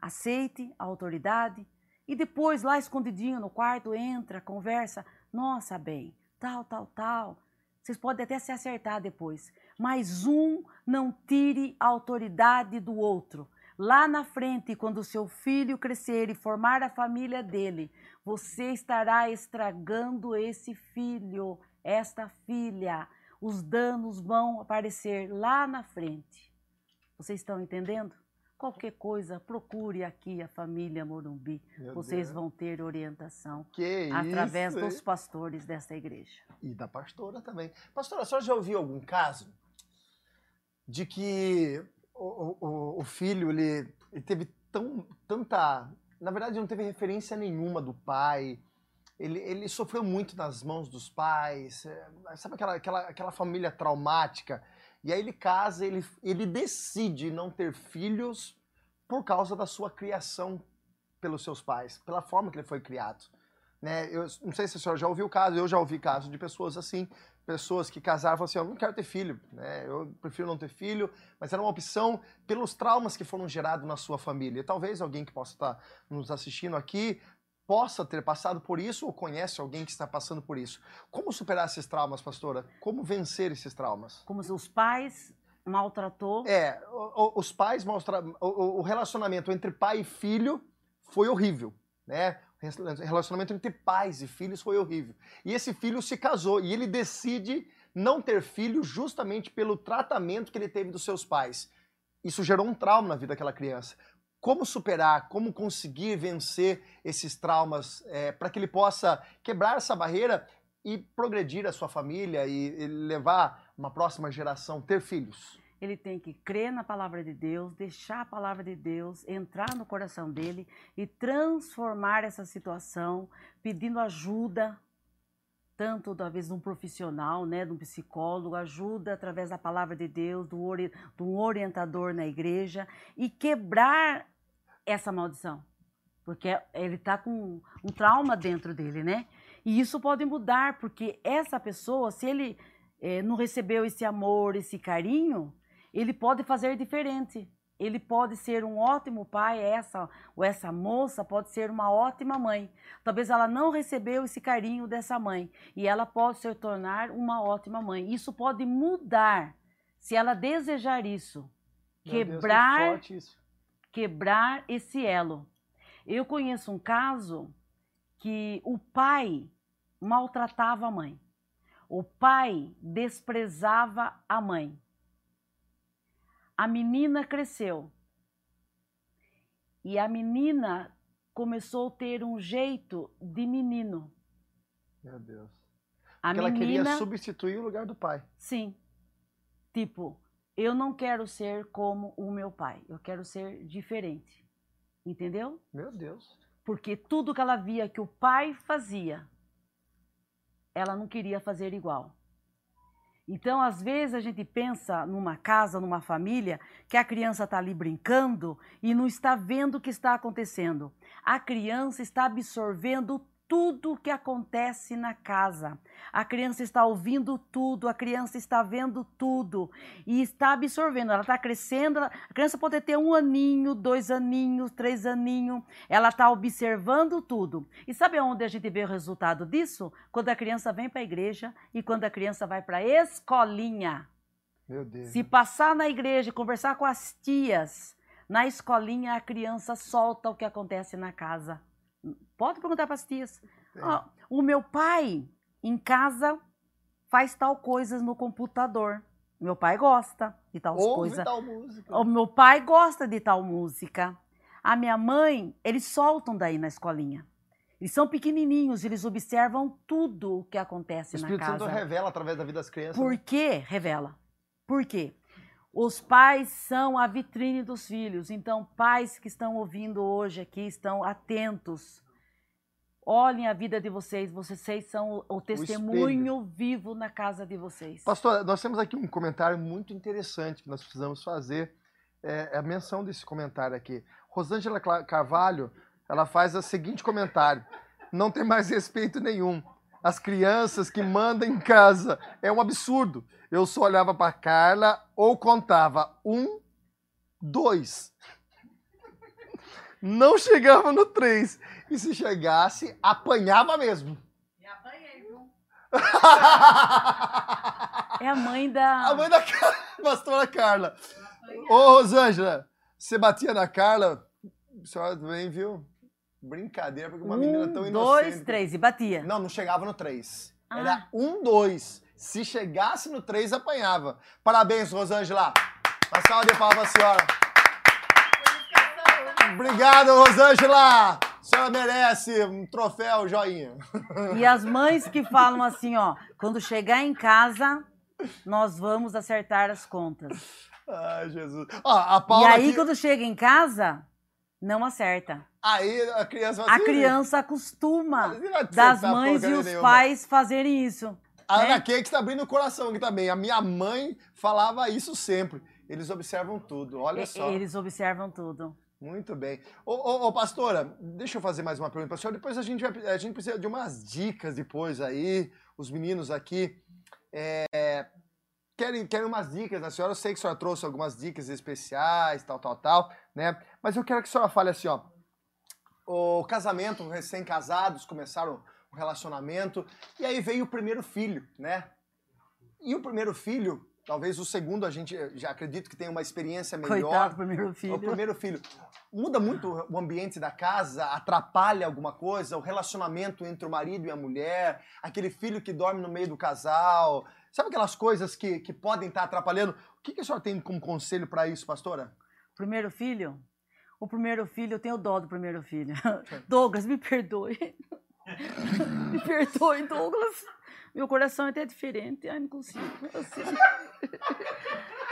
Aceite a autoridade e depois, lá escondidinho no quarto, entra, conversa. Nossa, bem, tal, tal, tal. Vocês podem até se acertar depois. Mas um não tire a autoridade do outro. Lá na frente, quando seu filho crescer e formar a família dele, você estará estragando esse filho, esta filha. Os danos vão aparecer lá na frente. Vocês estão entendendo? Qualquer coisa, procure aqui a família Morumbi. Meu Vocês Deus. vão ter orientação que através isso, dos pastores desta igreja. E da pastora também. Pastora, a senhora já ouviu algum caso de que o, o, o filho, ele, ele teve tão, tanta. Na verdade, não teve referência nenhuma do pai. Ele, ele sofreu muito nas mãos dos pais. É, sabe aquela, aquela, aquela família traumática? E aí ele casa, ele, ele decide não ter filhos por causa da sua criação pelos seus pais, pela forma que ele foi criado. Né? Eu não sei se a senhora já ouviu caso, eu já ouvi casos de pessoas assim, pessoas que casaram e falaram assim, eu não quero ter filho, né? eu prefiro não ter filho, mas era uma opção pelos traumas que foram gerados na sua família. Talvez alguém que possa estar nos assistindo aqui possa ter passado por isso ou conhece alguém que está passando por isso. Como superar esses traumas, pastora? Como vencer esses traumas? Como os pais maltratou? É, os pais maltrataram, o relacionamento entre pai e filho foi horrível, né? relacionamento entre pais e filhos foi horrível. E esse filho se casou e ele decide não ter filho justamente pelo tratamento que ele teve dos seus pais. Isso gerou um trauma na vida daquela criança. Como superar, como conseguir vencer esses traumas é, para que ele possa quebrar essa barreira e progredir a sua família e, e levar uma próxima geração, ter filhos? ele tem que crer na palavra de Deus, deixar a palavra de Deus entrar no coração dele e transformar essa situação, pedindo ajuda, tanto talvez de um profissional, né, de um psicólogo, ajuda através da palavra de Deus, do, ori orientador na igreja e quebrar essa maldição, porque ele está com um trauma dentro dele, né? E isso pode mudar, porque essa pessoa, se ele é, não recebeu esse amor, esse carinho, ele pode fazer diferente. Ele pode ser um ótimo pai, essa ou essa moça pode ser uma ótima mãe. Talvez ela não recebeu esse carinho dessa mãe e ela pode se tornar uma ótima mãe. Isso pode mudar se ela desejar isso. Meu quebrar Deus, que isso. quebrar esse elo. Eu conheço um caso que o pai maltratava a mãe. O pai desprezava a mãe. A menina cresceu. E a menina começou a ter um jeito de menino. Meu Deus. A Porque ela menina, queria substituir o lugar do pai. sim. Tipo, eu não quero ser como o meu pai. Eu quero ser diferente. Entendeu? Meu Deus. Porque tudo que ela via que o pai fazia, ela não queria fazer igual. Então, às vezes, a gente pensa numa casa, numa família, que a criança está ali brincando e não está vendo o que está acontecendo. A criança está absorvendo tudo o que acontece na casa. A criança está ouvindo tudo, a criança está vendo tudo e está absorvendo. Ela está crescendo. ela- A criança pode ter um aninho, dois aninhos, três aninhos. Ela está observando tudo. E sabe onde a gente vê o resultado disso? Quando a criança vem para a igreja e quando a criança vai para a escolinha. Meu Deus. Se passar na igreja e conversar com as tias, na escolinha a criança solta o que acontece na casa. Pode perguntar para as tias. Ó, o meu pai em casa faz tal coisas no computador. Meu pai gosta de tal coisa. tal música. O meu pai gosta de tal música. A minha mãe, eles soltam daí na escolinha. Eles são pequenininhos, eles observam tudo o que O acontece na Espírito casa. Santo revela através da vida das crianças. né? Por quê? Revela. Por quê? Os pais são a vitrine dos filhos. Então, pais que estão ouvindo hoje aqui, estão atentos. Olhem a vida de vocês. Vocês são o, o testemunho vivo na casa de vocês. Pastor, nós temos aqui um comentário muito interessante que nós precisamos fazer. É a menção desse comentário aqui. Rosângela Carvalho, ela faz o seguinte comentário: não tem mais respeito nenhum. As crianças que mandam em casa é um absurdo. Eu só olhava para Carla ou contava um, dois. Não chegava no três. E se chegasse, apanhava mesmo. Me apanhei, viu? É a mãe da. A mãe da pastora Carla. Ô, Rosângela, você batia na Carla? A senhora também viu? Brincadeira, porque uma menina tão um, inocente. dois, três. E batia. Não, não chegava no três. Ah. Era um, dois. Se chegasse no três, apanhava. Parabéns, Rosângela. Uma salva de palmas pra senhora. Obrigado, Rosângela. A senhora merece um troféu, joinha. E as mães que falam assim, ó, quando chegar em casa, nós vamos acertar as contas. Ai, Jesus. Ó, a E Paula aí, aqui- quando chega em casa, não acerta. Aí a criança fala A assim, criança acostuma vai das acertar mães e os nenhuma. pais fazerem isso. A né? Ana Cakes está abrindo o coração aqui também. A minha mãe falava isso sempre. Eles observam tudo. Olha E- só. Eles observam tudo. Muito bem. Ô, ô, ô, pastora, deixa eu fazer mais uma pergunta para a senhora. Depois a gente, vai, a gente precisa de umas dicas depois aí. Os meninos aqui é, querem, querem umas dicas da senhora. Eu sei que a senhora trouxe algumas dicas especiais, tal, tal, tal, né? Mas eu quero que a senhora fale assim, ó. O casamento, recém-casados, começaram o relacionamento. E aí veio o primeiro filho, né? E o primeiro filho, talvez o segundo, a gente eh, já acredito que tem uma experiência melhor. Coitado do primeiro filho. O primeiro filho. Muda muito o ambiente da casa, atrapalha alguma coisa, o relacionamento entre o marido e a mulher, aquele filho que dorme no meio do casal. Sabe aquelas coisas que, que podem estar atrapalhando? O que, que a senhora tem como conselho para isso, pastora? Primeiro filho? O primeiro filho, eu tenho dó do primeiro filho. Douglas, me perdoe. me perdoe, Douglas. Meu coração é até diferente. Ai, não consigo. Assim.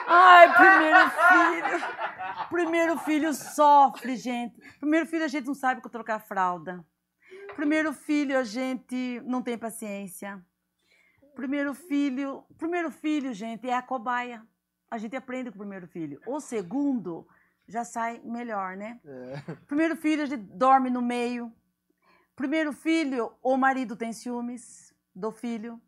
Ai, primeiro filho. Primeiro filho sofre, gente. Primeiro filho a gente não sabe como trocar fralda. Primeiro filho a gente não tem paciência. Primeiro filho, primeiro filho, gente, é a cobaia. A gente aprende com o primeiro filho. O segundo já sai melhor, né? Primeiro filho a gente dorme no meio. Primeiro filho, o marido tem ciúmes do filho.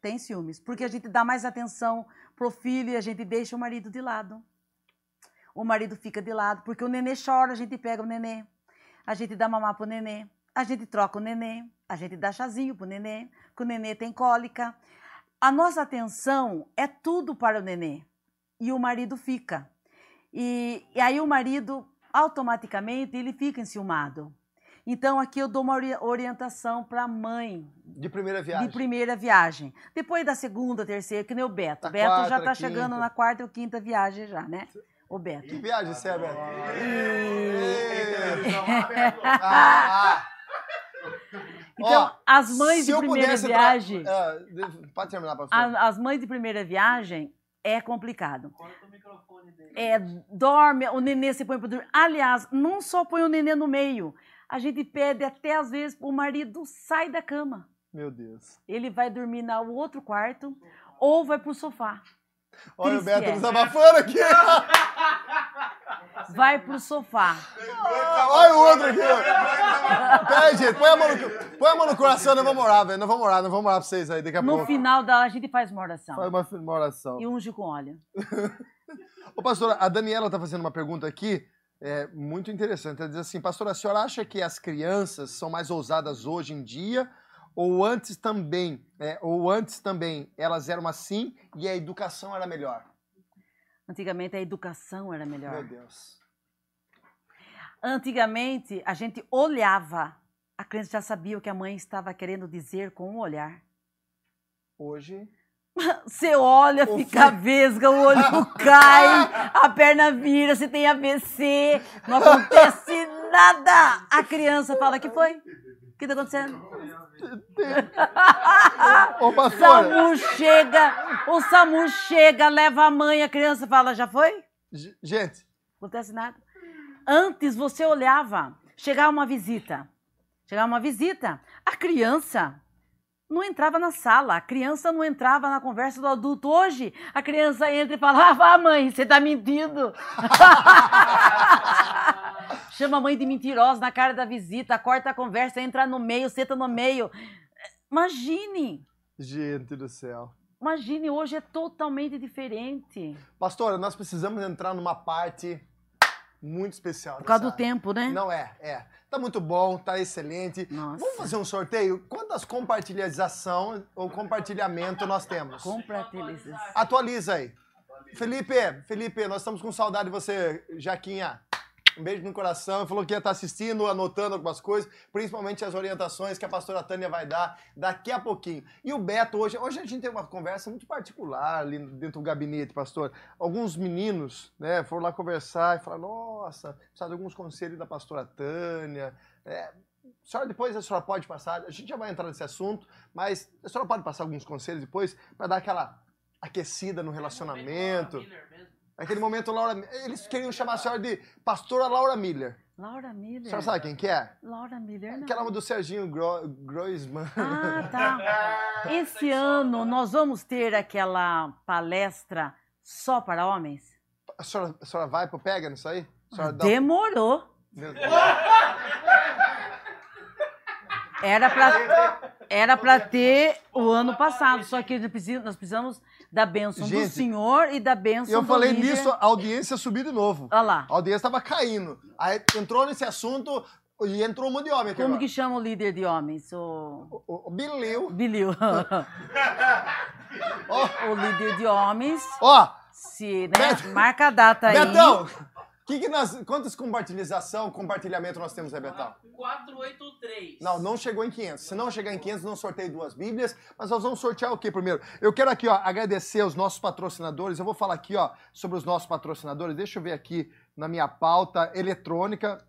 Tem ciúmes, porque a gente dá mais atenção pro filho e a gente deixa o marido de lado. O marido fica de lado, porque o nenê chora, a gente pega o nenê. A gente dá mamar pro nenê. A gente troca o nenê. A gente dá chazinho pro nenê, que o nenê tem cólica. A nossa atenção é tudo para o nenê. E o marido fica. E, e aí o marido, automaticamente, ele fica enciumado. Então aqui eu dou uma ori- orientação para a mãe De primeira viagem. de primeira viagem. Depois da segunda, terceira, que nem o Beto. O Beto já quarta, está chegando na quarta ou quinta viagem já, né? O Beto. Que viagem você é, Beto? Ah, ah. Então, Ó, as mães de primeira viagem, de- pode terminar, pastor. a- as mães de primeira viagem é complicado. Corta o microfone dele. É, dorme, o nenê se põe para dormir. Aliás, não só põe o nenê no meio. A gente pede até às vezes o marido sai da cama. Meu Deus. Ele vai dormir no outro quarto ou vai pro sofá. Olha o Triste Beto é. nos abafando aqui. Vai pro sofá. Olha o outro aqui. Peraí, gente. Põe a, mão no, põe a mão no coração, nós vamos orar, velho. Nós vamos orar, nós vamos orar pra vocês aí daqui a No pouco. final da a gente faz uma oração. Faz uma, uma oração. E unge com óleo. Ô, pastora, a Daniela está fazendo uma pergunta aqui é, muito interessante. Ela diz assim, pastora, a senhora acha que as crianças são mais ousadas hoje em dia ou antes também, é, ou antes também elas eram assim e a educação era melhor? Antigamente a educação era melhor. Meu Deus. Antigamente a gente olhava. A criança já sabia o que a mãe estava querendo dizer com o olhar. Hoje, Você olha, fica vesga, o olho cai, a perna vira, você tem AVC, não acontece nada. A criança fala, que foi? O que está acontecendo? ô pastora, SAMU chega, o SAMU chega, leva a mãe, a criança fala, já foi? G- gente, Não acontece nada. Antes você olhava, chegava uma visita. Chegava uma visita, a criança não entrava na sala, a criança não entrava na conversa do adulto. Hoje, a criança entra e fala: Ah, mãe, você tá mentindo. Chama a mãe de mentirosa na cara da visita, corta a conversa, entra no meio, senta no meio. Imagine, gente do céu. imagine, hoje é totalmente diferente. Pastora, nós precisamos entrar numa parte muito especial. Por causa do dessa- tempo, né? Não é, é. Tá muito bom, tá excelente. Nossa. Vamos fazer um sorteio? Quantas compartilhação ou compartilhamento nós temos? Compartilha. Atualiza aí. Felipe, Felipe, nós estamos com saudade de você, Jaquinha. Um beijo no coração. Falou que ia estar assistindo, anotando algumas coisas, principalmente as orientações que a pastora Tânia vai dar daqui a pouquinho. E o Beto, hoje, hoje a gente tem uma conversa muito particular ali dentro do gabinete, pastor. Alguns meninos né, foram lá conversar e falaram: nossa, precisa de alguns conselhos da pastora Tânia. É, a senhora, depois a senhora pode passar, a gente já vai entrar nesse assunto, mas a senhora pode passar alguns conselhos depois para dar aquela aquecida no relacionamento. Miller mesmo. Aquele momento, Laura. Eles queriam chamar a senhora de pastora Laura Miller. Laura A Miller. senhora sabe quem que é? Laura Miller, não. Aquela do Serginho Gro Groisman. Ah, tá. Esse ano nós vamos ter aquela palestra só para homens? A senhora, a senhora vai pro Pega nisso aí? A Demorou. Era para era para ter o ano passado, só que nós precisamos da bênção do Gente, Senhor e da bênção Eu do falei líder. nisso, a audiência subiu de novo. Olha lá. A audiência tava caindo. Aí entrou nesse assunto e entrou um monte de homem aqui Como agora. que chama o líder de homens? O O, o, Bileu. Bilil. Ó, o líder de homens, ó, se, né, marca a data aí. Betão, que que nós, quantas compartilhação, compartilhamento nós temos Betão? 483. Não, não chegou em 500. Se não chegar em 500, não sorteio duas bíblias. Mas nós vamos sortear o que primeiro? Eu quero aqui, ó, agradecer aos nossos patrocinadores. Eu vou falar aqui, ó, sobre os nossos patrocinadores. Deixa eu ver aqui na minha pauta eletrônica.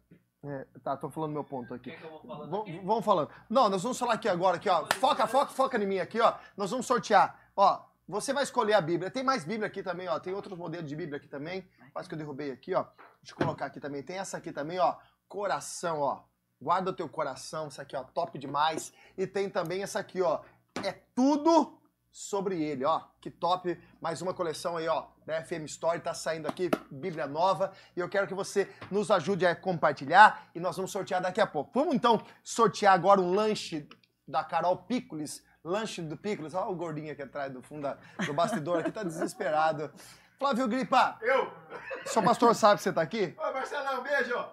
É, tá, tô falando meu ponto aqui. Quer que eu vou falando aqui? Vamos falando. Não, nós vamos falar aqui agora, aqui, ó. Foca, foca, foca em mim aqui, ó. Nós vamos sortear. Ó, você vai escolher a Bíblia. Tem mais Bíblia aqui também, ó. Tem outros modelos de Bíblia aqui também. Quase que eu derrubei aqui, ó. Deixa eu colocar aqui também. Tem essa aqui também, ó. Coração, ó. Guarda o teu coração. Essa aqui, ó. Top demais. E tem também essa aqui, ó. É tudo sobre ele, ó. Que top. Mais uma coleção aí, ó. Da FM Story. Tá saindo aqui. Bíblia nova. E eu quero que você nos ajude a compartilhar. E nós vamos sortear daqui a pouco. Vamos então sortear agora um lanche da Carol Picolis. Lanche do Picolis. Olha o gordinho aqui atrás do fundo da- do bastidor aqui. Tá desesperado. Flávio Gripa. Eu? Seu pastor sabe que você tá aqui? Ô, Marcelão, beijo!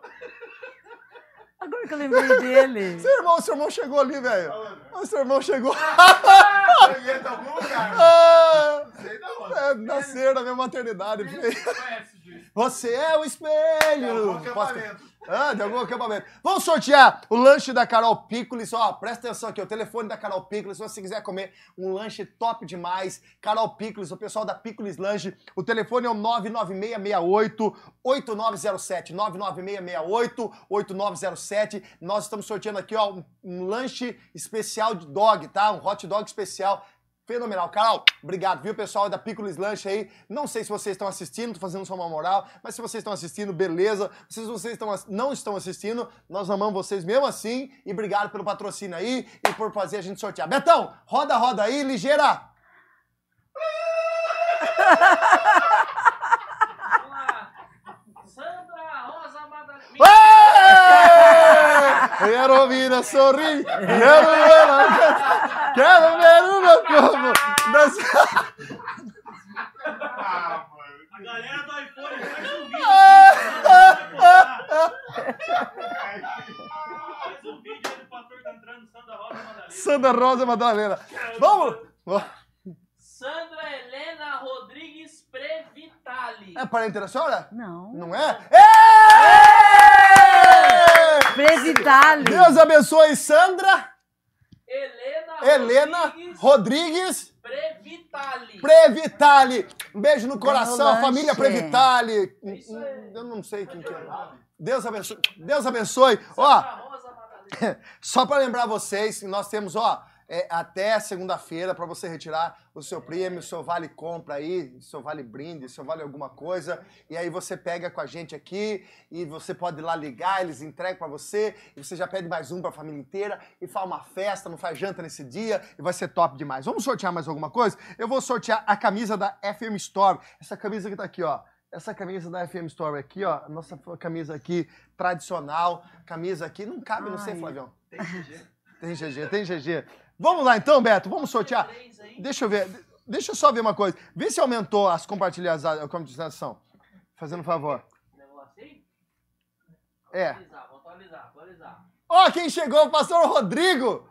Agora que eu lembrei dele. Seu irmão, seu irmão chegou ali, velho. O seu irmão chegou. Entra em algum lugar? Ah, Sei da onde. é, nasceram na minha maternidade. filho. Conhece? Você é o espelho. bom Posso- acampamento. Ah, de algum acampamento. Vamos sortear o lanche da Carol Pickles. Ó, presta atenção aqui, o telefone da Carol Pickles. Se você quiser comer um lanche top demais, Carol Pickles, o pessoal da Pickles Lanche. O telefone é o 99668 8907. 99668 8907. Nós estamos sorteando aqui, ó, um, um lanche especial de dog, tá? Um hot dog especial. Fenomenal. Carol, obrigado, viu, pessoal da Pickles Lanche aí. Não sei se vocês estão assistindo, tô fazendo só uma moral, mas se vocês estão assistindo, beleza. Se vocês estão, não estão assistindo, nós amamos vocês mesmo assim. E obrigado pelo patrocínio aí e por fazer a gente sortear. Betão, roda, roda aí, ligeira. Vamos lá. Sandra Rosa Madalena. Ê! Quero ouvir a sorrir, quero ver, a- quero ver o meu corpo dançar. Ah, mano. A galera do iPhone faz um vídeo. Faz um vídeo do pastor cantando Sandra Rosa Madalena. Sandra Rosa Madalena. Vamos! É parente da senhora? Não. Não é? Ê! Presitali. Deus abençoe Sandra, Helena, Helena Rodrigues Rodrigues Previtali. Previtali. Um beijo no coração, família Previtali. É. Eu não sei quem que é. Deus abençoe. Deus abençoe. Ó, Rosa só para lembrar vocês, nós temos, ó, é, até segunda-feira para você retirar o seu prêmio, o seu vale compra aí, o seu vale brinde, o seu vale alguma coisa. E aí você pega com a gente aqui e você pode ir lá ligar, eles entregam para você e você já pede mais um para a família inteira e faz uma festa, não faz janta nesse dia e vai ser top demais. Vamos sortear mais alguma coisa? Eu vou sortear a camisa da FM Store. Essa camisa que tá aqui, ó. Essa camisa da FM Store aqui, ó, nossa camisa aqui tradicional, camisa aqui, não cabe, não sei, Ai. Flavião. Tem GG. Tem GG, tem GG. Vamos lá então, Beto, vamos sortear. Deixa eu ver, deixa eu só ver uma coisa. Vê se aumentou as compartilhadas, a compartilhação. Fazendo um favor. Assim? É. Atualizar, vou atualizar, atualizar. Ó, quem chegou, o pastor Rodrigo.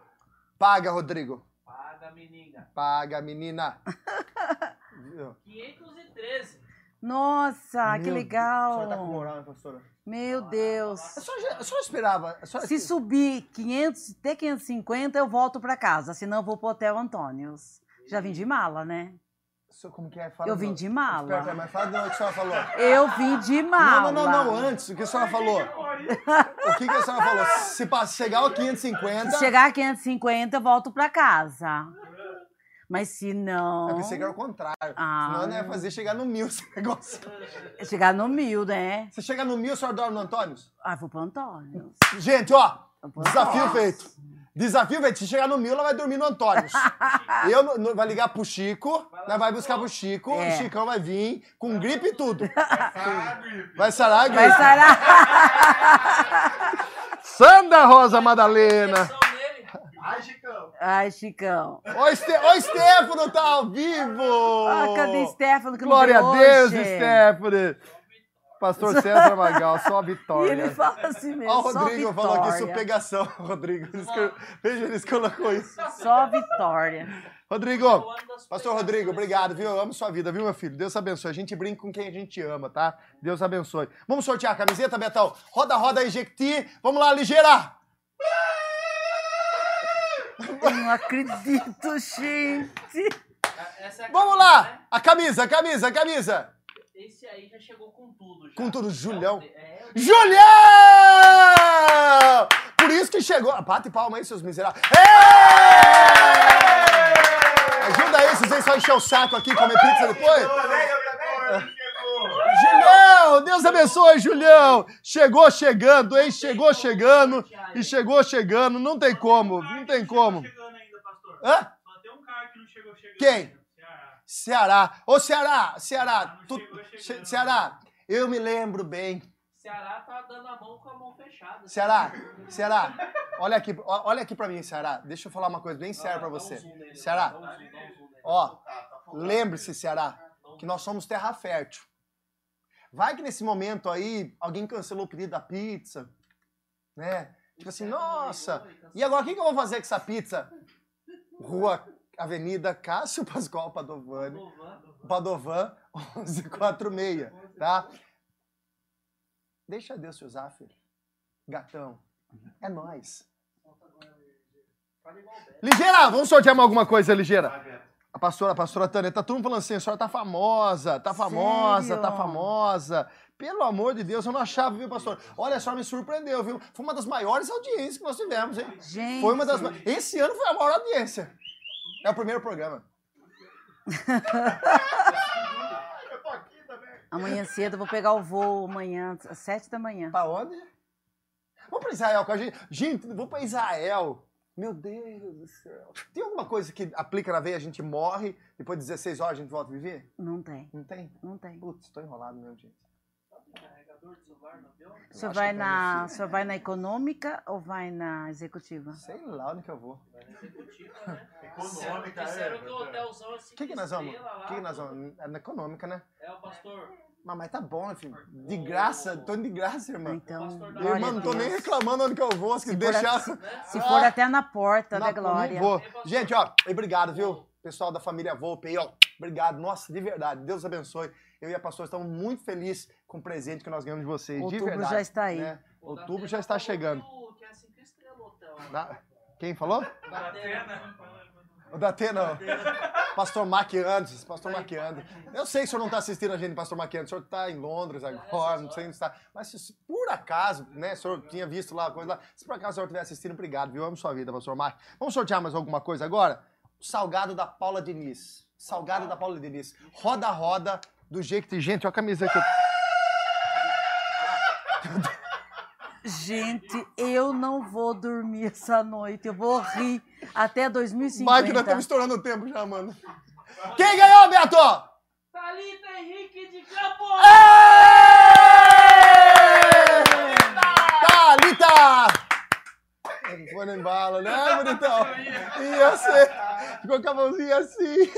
Paga, Rodrigo. Paga, menina. Paga, menina. Viu? 513. Nossa, que Meu, legal. A senhora tá com moral, né, pastora? Meu Deus. A senhora, já- a senhora esperava. A senhora, Se subir 500, até 550, eu volto pra casa. Senão eu vou pro Hotel Antônios. Já vim de mala, né? Senhor, Como que é? Fala Eu vim de mala. Espera, espera, mas fala de novo o que a senhora falou. Eu vim de mala. Não, não, não, não, antes, o que a senhora falou? O que, que a senhora falou? Se chegar ao 550. Se chegar a 550, eu volto pra casa. Mas se não. Eu pensei que era o contrário. Ah. Senão não ia fazer chegar no mil esse negócio. Chegar no mil, né? Se chegar no mil, a senhora dorme no Antônios? Ah, vou pro Antônio. Gente, ó, desafio pro- feito. Desafio feito. Se chegar no mil, ela vai dormir no Antônios. Eu no- no- vai ligar pro Chico, nós vai buscar pro Chico, É. o Chicão vai vir com gripe e tudo. Gripe. Vai sarar a Vai gripe. sarar. Sandra Rosa Madalena. Ai. Ai, Chicão. Ô, Ste ô, Stefano tá ao vivo! Ah, cadê Stefano que Glória não a Deus, hoje? Stephanie! Pastor César Magal, só a E vitória. ele fala assim mesmo, Ó, o Rodrigo falou aqui, vitória. supegação. Rodrigo, eles que- veja, eles colocou isso. Só vitória. Rodrigo, Pastor. Rodrigo, obrigado, viu? Eu amo sua vida, viu, meu filho? Deus abençoe. A gente brinca com quem a gente ama, tá? Deus abençoe. Vamos sortear a camiseta, Betão? Roda, roda Jequiti. Vamos lá, ligeira! Eu não acredito, gente. Essa é a Vamos camisa, lá! né? A camisa, a camisa, a camisa. Esse aí já chegou com tudo. Já. Com tudo, Julião. É, o- Julião! Por isso que chegou. Bate palma aí, seus miseráveis. Ê! Ajuda aí, se vocês só encher o saco aqui, comer pizza depois. Né, Gabriel? Chegou. Julião! Deus abençoe, Julião! Chegou chegando, hein? Chegou chegando e chegou chegando. Não tem como, não tem como. Hã? Só tem um cara que não chegou chegando. Quem? Ceará. Ô, Ceará, Ceará, tu- Ceará, eu me lembro bem. Ceará tá dando a mão com a mão fechada. Ceará, Ceará, olha aqui, olha aqui pra mim, Ceará. Deixa eu falar uma coisa bem séria um você. Ceará, ó, lembre-se, Ceará, que nós somos terra fértil. Vai que nesse momento aí alguém cancelou o pedido da pizza, né? Tipo assim, nossa, e agora o que eu vou fazer com essa pizza? Rua, Avenida Cássio Pascoal Padovani. Padovan 1146, tá? Deixa Deus te usar, filho. Gatão. É nóis. Ligeira, vamos sortear alguma coisa, Ligeira? A pastora, a pastora Tânia, tá todo mundo falando assim, a senhora tá famosa, tá famosa, tá Sério? famosa. Pelo amor de Deus, eu não achava, viu, pastor? Olha, a senhora me surpreendeu, viu? Foi uma das maiores audiências que nós tivemos, hein? Gente. Foi uma das. Esse ano foi a maior audiência. É o primeiro programa. Amanhã cedo eu vou pegar o voo amanhã, às sete da manhã. Pra onde? Vamos pra Israel com a gente. Gente, vamos pra Israel. Meu Deus do céu. Tem alguma coisa que aplica na veia, a gente morre, depois de 16 horas a gente volta a viver? Não tem, Não tem? não tem. Putz, tô enrolado mesmo, gente. Acho vai na, senhor vai na econômica ou vai na executiva? Sei lá onde que eu vou. Vai na executiva, né? Econômica, Disseram é. que o hotelzão é O que, que nós vamos? O que, que nós vamos? É na econômica, né? É o pastor. Mas, mas tá bom, né, filho? De graça, tô indo de graça, irmã. Então, pastor da- Irmã, glória a não tô nem Deus. reclamando onde que eu vou, se Se for deixar. assim- Se for até na porta Na- da glória. Não vou. Gente, ó, obrigado, viu? Pessoal da família Volpe aí, ó. Obrigado. Nossa, de verdade. Deus abençoe. Eu e a pastora estamos muito felizes com o presente que nós ganhamos de vocês. de Outubro verdade. já está aí. né? Outubro já está falou chegando. Que, o- que é cinco estrelas o. Da- Quem falou? Datena. O Datena. Pastor Mac. Pastor Mac. Eu sei que o senhor não está assistindo a gente, Pastor Mac. O senhor está em Londres agora, não sei onde está. Mas se por acaso, né, o senhor tinha visto lá a coisa lá. Se por acaso o senhor estiver assistindo, obrigado, viu? Eu amo sua vida, Pastor Mac. Vamos sortear mais alguma coisa agora? O salgado da Paula Diniz. Salgado da Paula Diniz. Roda, roda, do jeito que. Gente, olha a camisa que eu. Gente, eu não vou dormir essa noite. Eu vou rir até 2050. Mike, nós estamos estourando o tempo já, mano. Quem ganhou, Beto? Thalita Henrique de Campos! Thalita! Foi na embala, né, bonitão? Ia ser. Ficou com a mãozinha assim.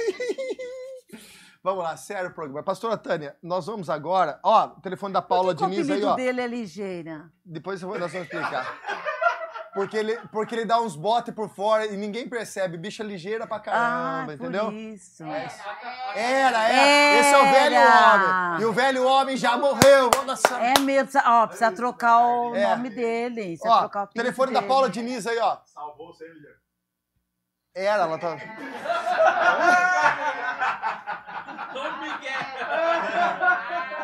Vamos lá, sério o programa. Pastora Tânia, nós vamos agora. Ó, o telefone da Paula Por que que Diniz o aí, ó. dele é ligeira. Depois nós vamos explicar. Porque ele, porque ele dá uns botes por fora e ninguém percebe. Bicha ligeira pra Ah, caramba, entendeu? por isso. Era, era. Esse é o velho Era. homem. E o velho homem já morreu. Nossa. É mesmo, ó, precisa trocar o É. nome dele. Precisa Ó, trocar o telefone da dele. Paula Diniz aí, ó. Salvou você, Guilherme. Era, ela tá. Dom Miguel!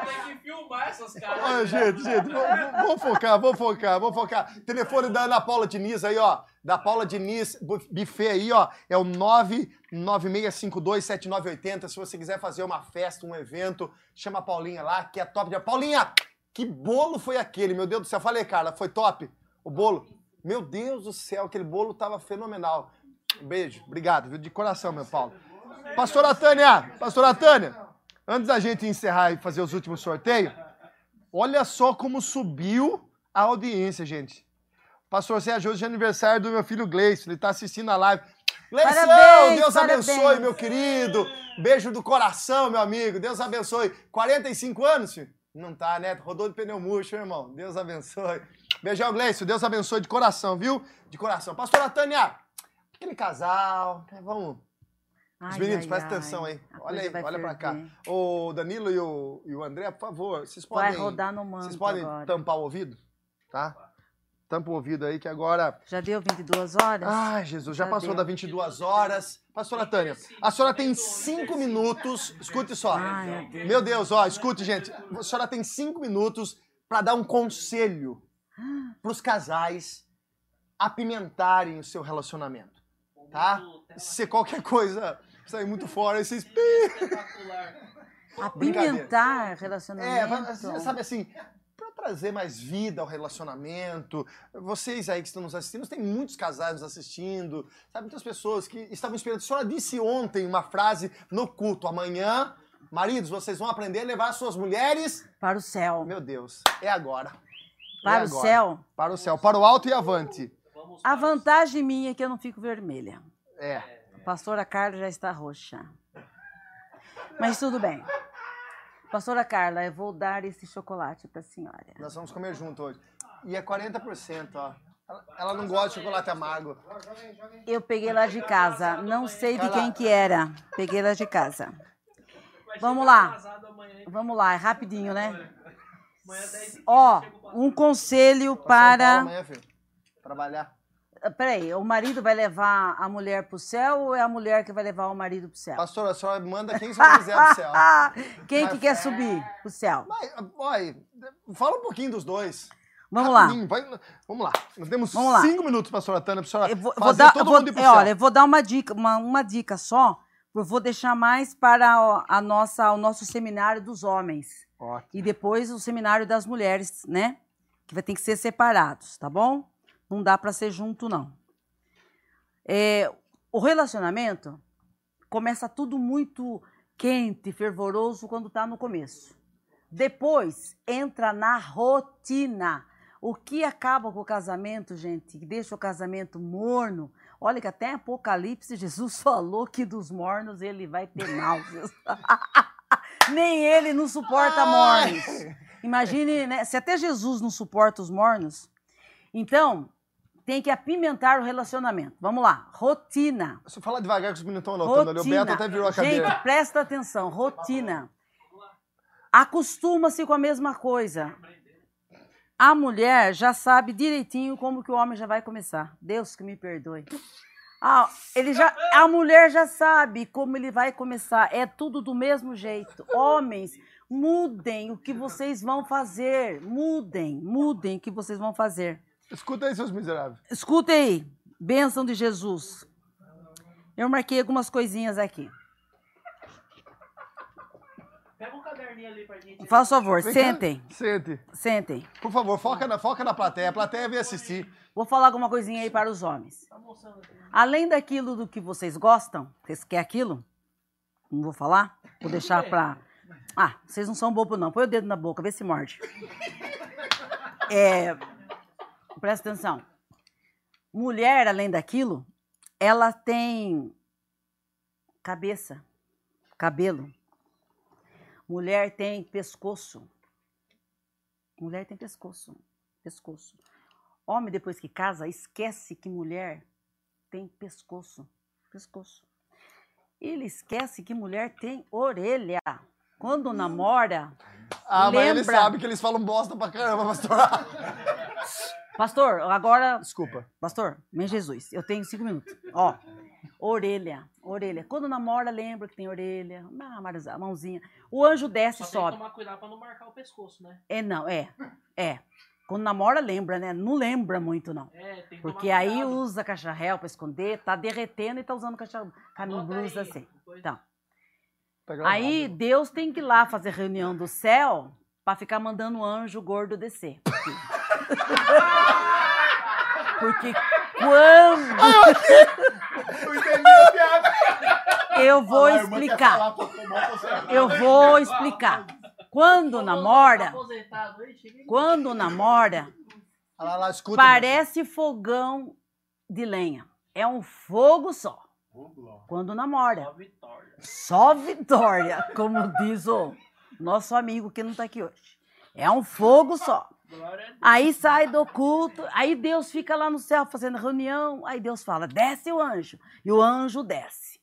Tem que filmar essas caras. Gente, gente, vamos, vamos focar, vamos focar, vamos focar. Telefone da Ana Paula Diniz aí, ó. Da Paula Diniz, bu- buffet aí, ó. É o 996527980. Se você quiser fazer uma festa, um evento, chama a Paulinha lá, que é top. de- Paulinha, que bolo foi aquele? Meu Deus do céu. Falei, Carla, foi top? O bolo? Meu Deus do céu, aquele bolo tava fenomenal. Um beijo, obrigado, viu? De coração, meu Paulo. Pastora Tânia, Pastora Tânia, antes da gente encerrar e fazer os últimos sorteios, olha só como subiu a audiência, gente. Pastor Sérgio, hoje é aniversário do meu filho Gleison, ele tá assistindo a live. Gleison, Parabéns, Deus parabéns. abençoe, meu querido. Beijo do coração, meu amigo. Deus abençoe. 45 anos, filho? Não tá, né? Rodou de pneu murcho, irmão. Deus abençoe. Beijão, Gleison. Deus abençoe de coração, viu? De coração. Pastora Tânia, aquele casal, né? vamos... Os Ai, meninos, ai, presta ai. atenção aí. A Olha aí, vai olha pra cá. O Danilo e o, e o André, por favor, vocês Vai podem. rodar no manto Vocês podem agora. tampar o ouvido? Tá? Tampa o ouvido aí que agora. Já deu 22 horas? Ai, Jesus, já Já passou deu. das 22 horas. Pastora Tânia, a senhora tem cinco minutos. Escute só. Ai, meu Deus. Meu Deus, ó, escute, gente. A senhora tem cinco minutos para dar um conselho para os casais apimentarem o seu relacionamento. Tá? Se qualquer coisa sair muito fora, esses. Espetacular. Apimentar É, relacionamento. mas, sabe assim, para trazer mais vida ao relacionamento, vocês aí que estão nos assistindo, tem muitos casais nos assistindo, sabe, muitas pessoas que estavam esperando. A senhora disse ontem uma frase no culto, amanhã, maridos, vocês vão aprender a levar suas mulheres. Para o céu. Meu Deus, é agora. É Para o agora. céu. Para o céu, para o alto e avante. A vantagem minha é que eu não fico vermelha. É. A pastora Carla já está roxa. Mas tudo bem. Pastora Carla, eu vou dar esse chocolate para a senhora. Nós vamos comer junto hoje. E é 40%, ó. Ela- Ela não gosta de chocolate amargo. Eu peguei lá de casa. Não sei de quem que era. Peguei lá de casa. Vamos lá. Vamos lá, é rapidinho, né? Amanhã, 10 Ó, 15, chega o um conselho para. Trabalhar. Ah, Peraí, o marido vai levar a mulher pro céu ou é a mulher que vai levar o marido pro céu? Pastor, a senhora manda quem só quiser do céu. Quem que quer subir pro céu? Mas, olha, fala um pouquinho dos dois. Vamos lá. Rapidinho, vai- vamos lá. Nós temos Vamos lá. cinco minutos, pastora Tânia, pra senhora Eu vou, fazer vou dar, todo vou- mundo ir pro é, céu. olha, eu vou dar uma dica, uma, uma dica só. Eu vou deixar mais para o- a nossa, o nosso seminário dos homens. Ótimo. E depois o seminário das mulheres, né? Que vai ter que ser separados, tá bom? Não dá para ser junto, não. É, o relacionamento começa tudo muito quente, fervoroso quando tá no começo. Depois entra na rotina. O que acaba com o casamento, gente, que deixa o casamento morno. Olha que até em Apocalipse Jesus falou que dos mornos ele vai ter náuseas. Nem ele não suporta mornos. Imagine, né? Se até Jesus não suporta os mornos, então tem que apimentar o relacionamento. Vamos lá, rotina. Se eu falar devagar que os meninos estão anotando ali, o Beto até virou a cadeira. Gente, presta atenção, rotina. Acostuma-se com a mesma coisa. A mulher já sabe direitinho como que o homem já vai começar. Deus que me perdoe. Ah, ele já, a mulher já sabe como ele vai começar. É tudo do mesmo jeito. Homens, mudem o que vocês vão fazer. Mudem, mudem o que vocês vão fazer. Escuta aí, seus miseráveis. Escuta aí, bênção de Jesus. Eu marquei algumas coisinhas aqui. Pega um caderninho ali pra gente. Faz favor, Vem cá. sentem, Sente. sentem. Por favor, foca na, foca na plateia. A plateia vem assistir. Vou falar alguma coisinha aí para os homens. Tá. Além daquilo do que vocês gostam, vocês querem aquilo? Não vou falar? Vou deixar pra. Ah, vocês não são bobo, não. Põe o dedo na boca, vê se morde. É, presta atenção. Mulher, além daquilo, ela tem cabeça, cabelo. Mulher tem pescoço. Mulher tem pescoço. Pescoço. Homem, depois que casa, esquece que mulher tem pescoço. Pescoço. Ele esquece que mulher tem orelha. Quando namora. Ah, mas ele Lembra? sabe que eles falam bosta pra caramba, pastor. Pastor, agora. Desculpa. Pastor, meu Jesus, eu tenho cinco minutos. Ó, orelha, orelha. Quando namora, lembra que tem orelha. Ah, mãozinha. O anjo desce Só e tem que sobe. tomar cuidado pra não marcar o pescoço, né? É, não, é. É. Quando namora, lembra, né? Não lembra muito, não. É, tem que Porque tomar aí cuidado. usa cacharel pra escamender, tá derretendo e tá usando cacharel, caminho blusa aí, assim. depois- Então, Tá aí Deus tem que ir lá fazer reunião do céu pra ficar mandando o anjo gordo descer. Porque, Porque quando Não entendi a piada. eu vou Ah, explicar, eu vou explicar. Quando namora, quando namora, parece fogão de lenha. É um fogo só. Quando namora. Ó, Vitória. Só vitória, como diz o nosso amigo que não está aqui hoje. É um fogo só. Aí sai do culto, aí Deus fica lá no céu fazendo reunião, aí Deus fala: desce o anjo. E o anjo desce.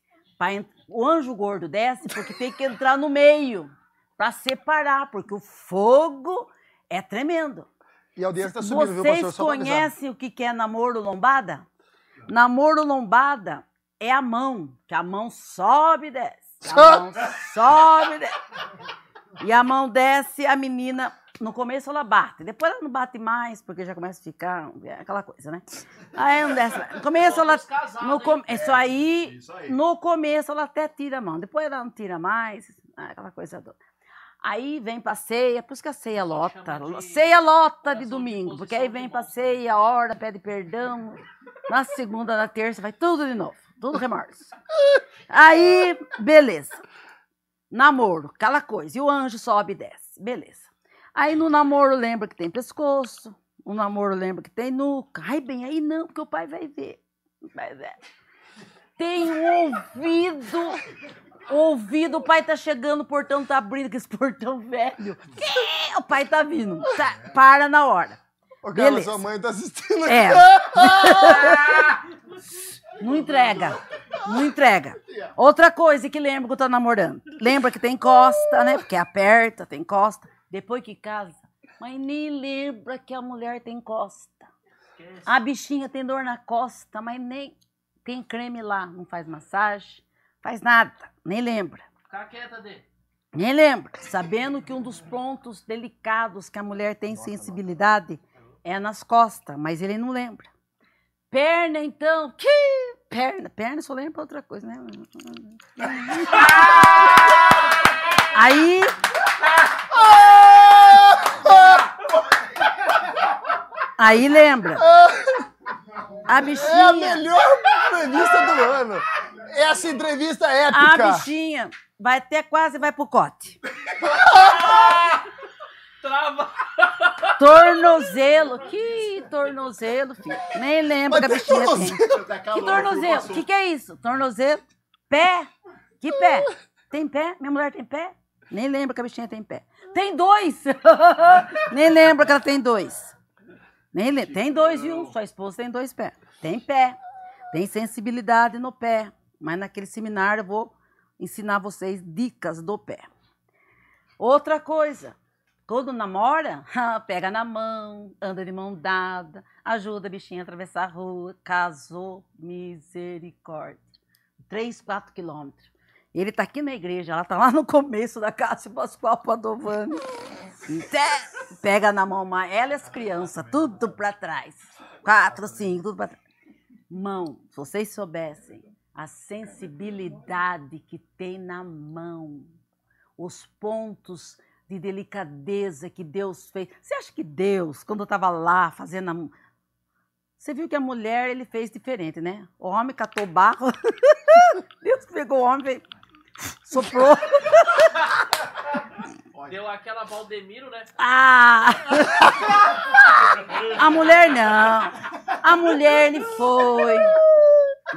O anjo gordo desce porque tem que entrar no meio para separar, porque o fogo é tremendo. E a audiência tá subindo, viu, pastor? Vocês conhecem o que que é namoro lombada? Namoro lombada é a mão, que a mão sobe e desce. A mão sobe e desce. E a mão desce, a menina, no começo ela bate, depois ela não bate mais, porque já começa a ficar é aquela coisa, né? Aí não desce mais. No começo ela. Os casados, No hein? com... Isso aí, Isso aí. no começo ela até tira a mão, depois ela não tira mais, ah, aquela coisa toda. Aí vem pra ceia, por isso que a ceia lota. de Ceia lota de de domingo, porque posição aí de vem pra ceia, ora, pede perdão. Na segunda, na terça, vai tudo de novo, tudo remorso. Aí, beleza. Namoro, aquela coisa. E o anjo sobe e desce, beleza. Aí no namoro lembra que tem pescoço, o namoro lembra que tem nuca. Ai, bem, aí não, porque o pai vai ver. Vai ver. Tem um ouvido. Ouvido, o pai tá chegando, o portão tá abrindo, que esse portão velho. Que? O pai tá vindo. Tá, para na hora. Ô, cara, Beleza. sua mãe tá assistindo É. aqui. Não entrega. Não entrega. Outra coisa que lembra que eu tô namorando. Lembra que tem costa, né? Porque aperta, tem costa. Depois que casa. mas nem lembra que a mulher tem costa. Esquece. A bichinha tem dor na costa, mas nem tem creme lá, não faz massagem, faz nada, nem lembra. Fica quieta, Dê. Nem lembra, sabendo que um dos pontos delicados que a mulher tem sensibilidade é nas costas, mas ele não lembra. Perna, então, que perna, perna só lembra pra outra coisa, né? Aí, aí lembra. A É a bichinha, melhor entrevista do ano. Essa entrevista é a épica. bichinha vai até quase vai pro cote. Trava. Tornozelo. Que tornozelo, filho? Nem lembra que a tem bichinha tem. tornozelo? Tá Que tornozelo? O que, que é isso? Tornozelo? Pé? Que pé? Tem pé? Minha mulher tem pé? Nem lembra que a bichinha tem pé. Tem dois! Nem lembra que ela tem dois. Nem. Tem dois, viu? Sua esposa tem dois pés. Tem pé. Tem sensibilidade no pé. Mas naquele seminário eu vou ensinar vocês dicas do pé. Outra coisa. Quando namora, pega na mão, anda de mão dada, ajuda a bichinha a atravessar a rua, casou, misericórdia. 3, 4 quilômetros. Ele tá aqui na igreja, ela tá lá no começo da Cássio Pascoal Padovani. Até Pega na mão, ela e as crianças, tudo pra trás. Quatro, cinco, tudo pra trás. Mão, se vocês soubessem a sensibilidade que tem na mão, os pontos de delicadeza que Deus fez. Você acha que Deus, quando estava lá fazendo a... Você viu que a mulher ele fez diferente, né? O homem catou barro. Deus pegou o homem, veio, soprou. Deu aquela Valdemiro, né? Ah! A mulher não. A mulher ele foi.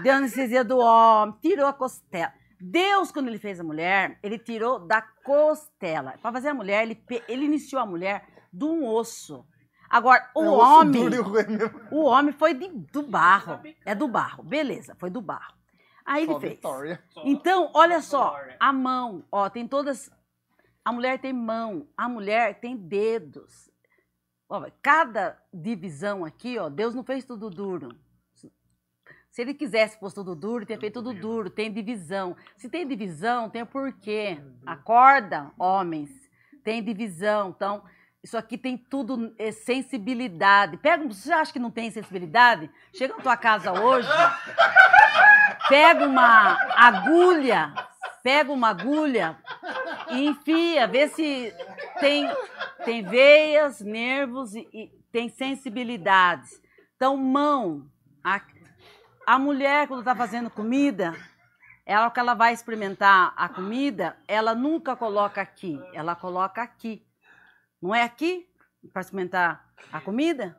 Deu anestesia do homem, tirou a costela. Deus, quando ele fez a mulher, ele tirou da costela. Para fazer a mulher, ele, ele iniciou a mulher de um osso. Agora, o É homem. ruim mesmo. O homem foi de- do barro. É do barro. Beleza, foi do barro. Aí ele Só fez. Vitória. Então, olha só, a mão, ó, tem todas. A mulher tem mão, a mulher tem dedos. Ó, cada divisão aqui, ó, Deus não fez tudo duro. Se ele quisesse pôr tudo duro, teria feito tudo duro. Tem divisão. Se tem divisão, tem o porquê. Acorda, homens. Tem divisão. Então, isso aqui tem tudo é, sensibilidade. Pega, um- você acha que não tem sensibilidade? Chega na tua casa hoje, pega uma agulha, pega uma agulha e enfia, vê se tem, tem veias, nervos e, e tem sensibilidades. Então, mão. A, a mulher, quando está fazendo comida, ela que ela vai experimentar a comida, ela nunca coloca aqui, ela coloca aqui. Não é aqui para experimentar a comida?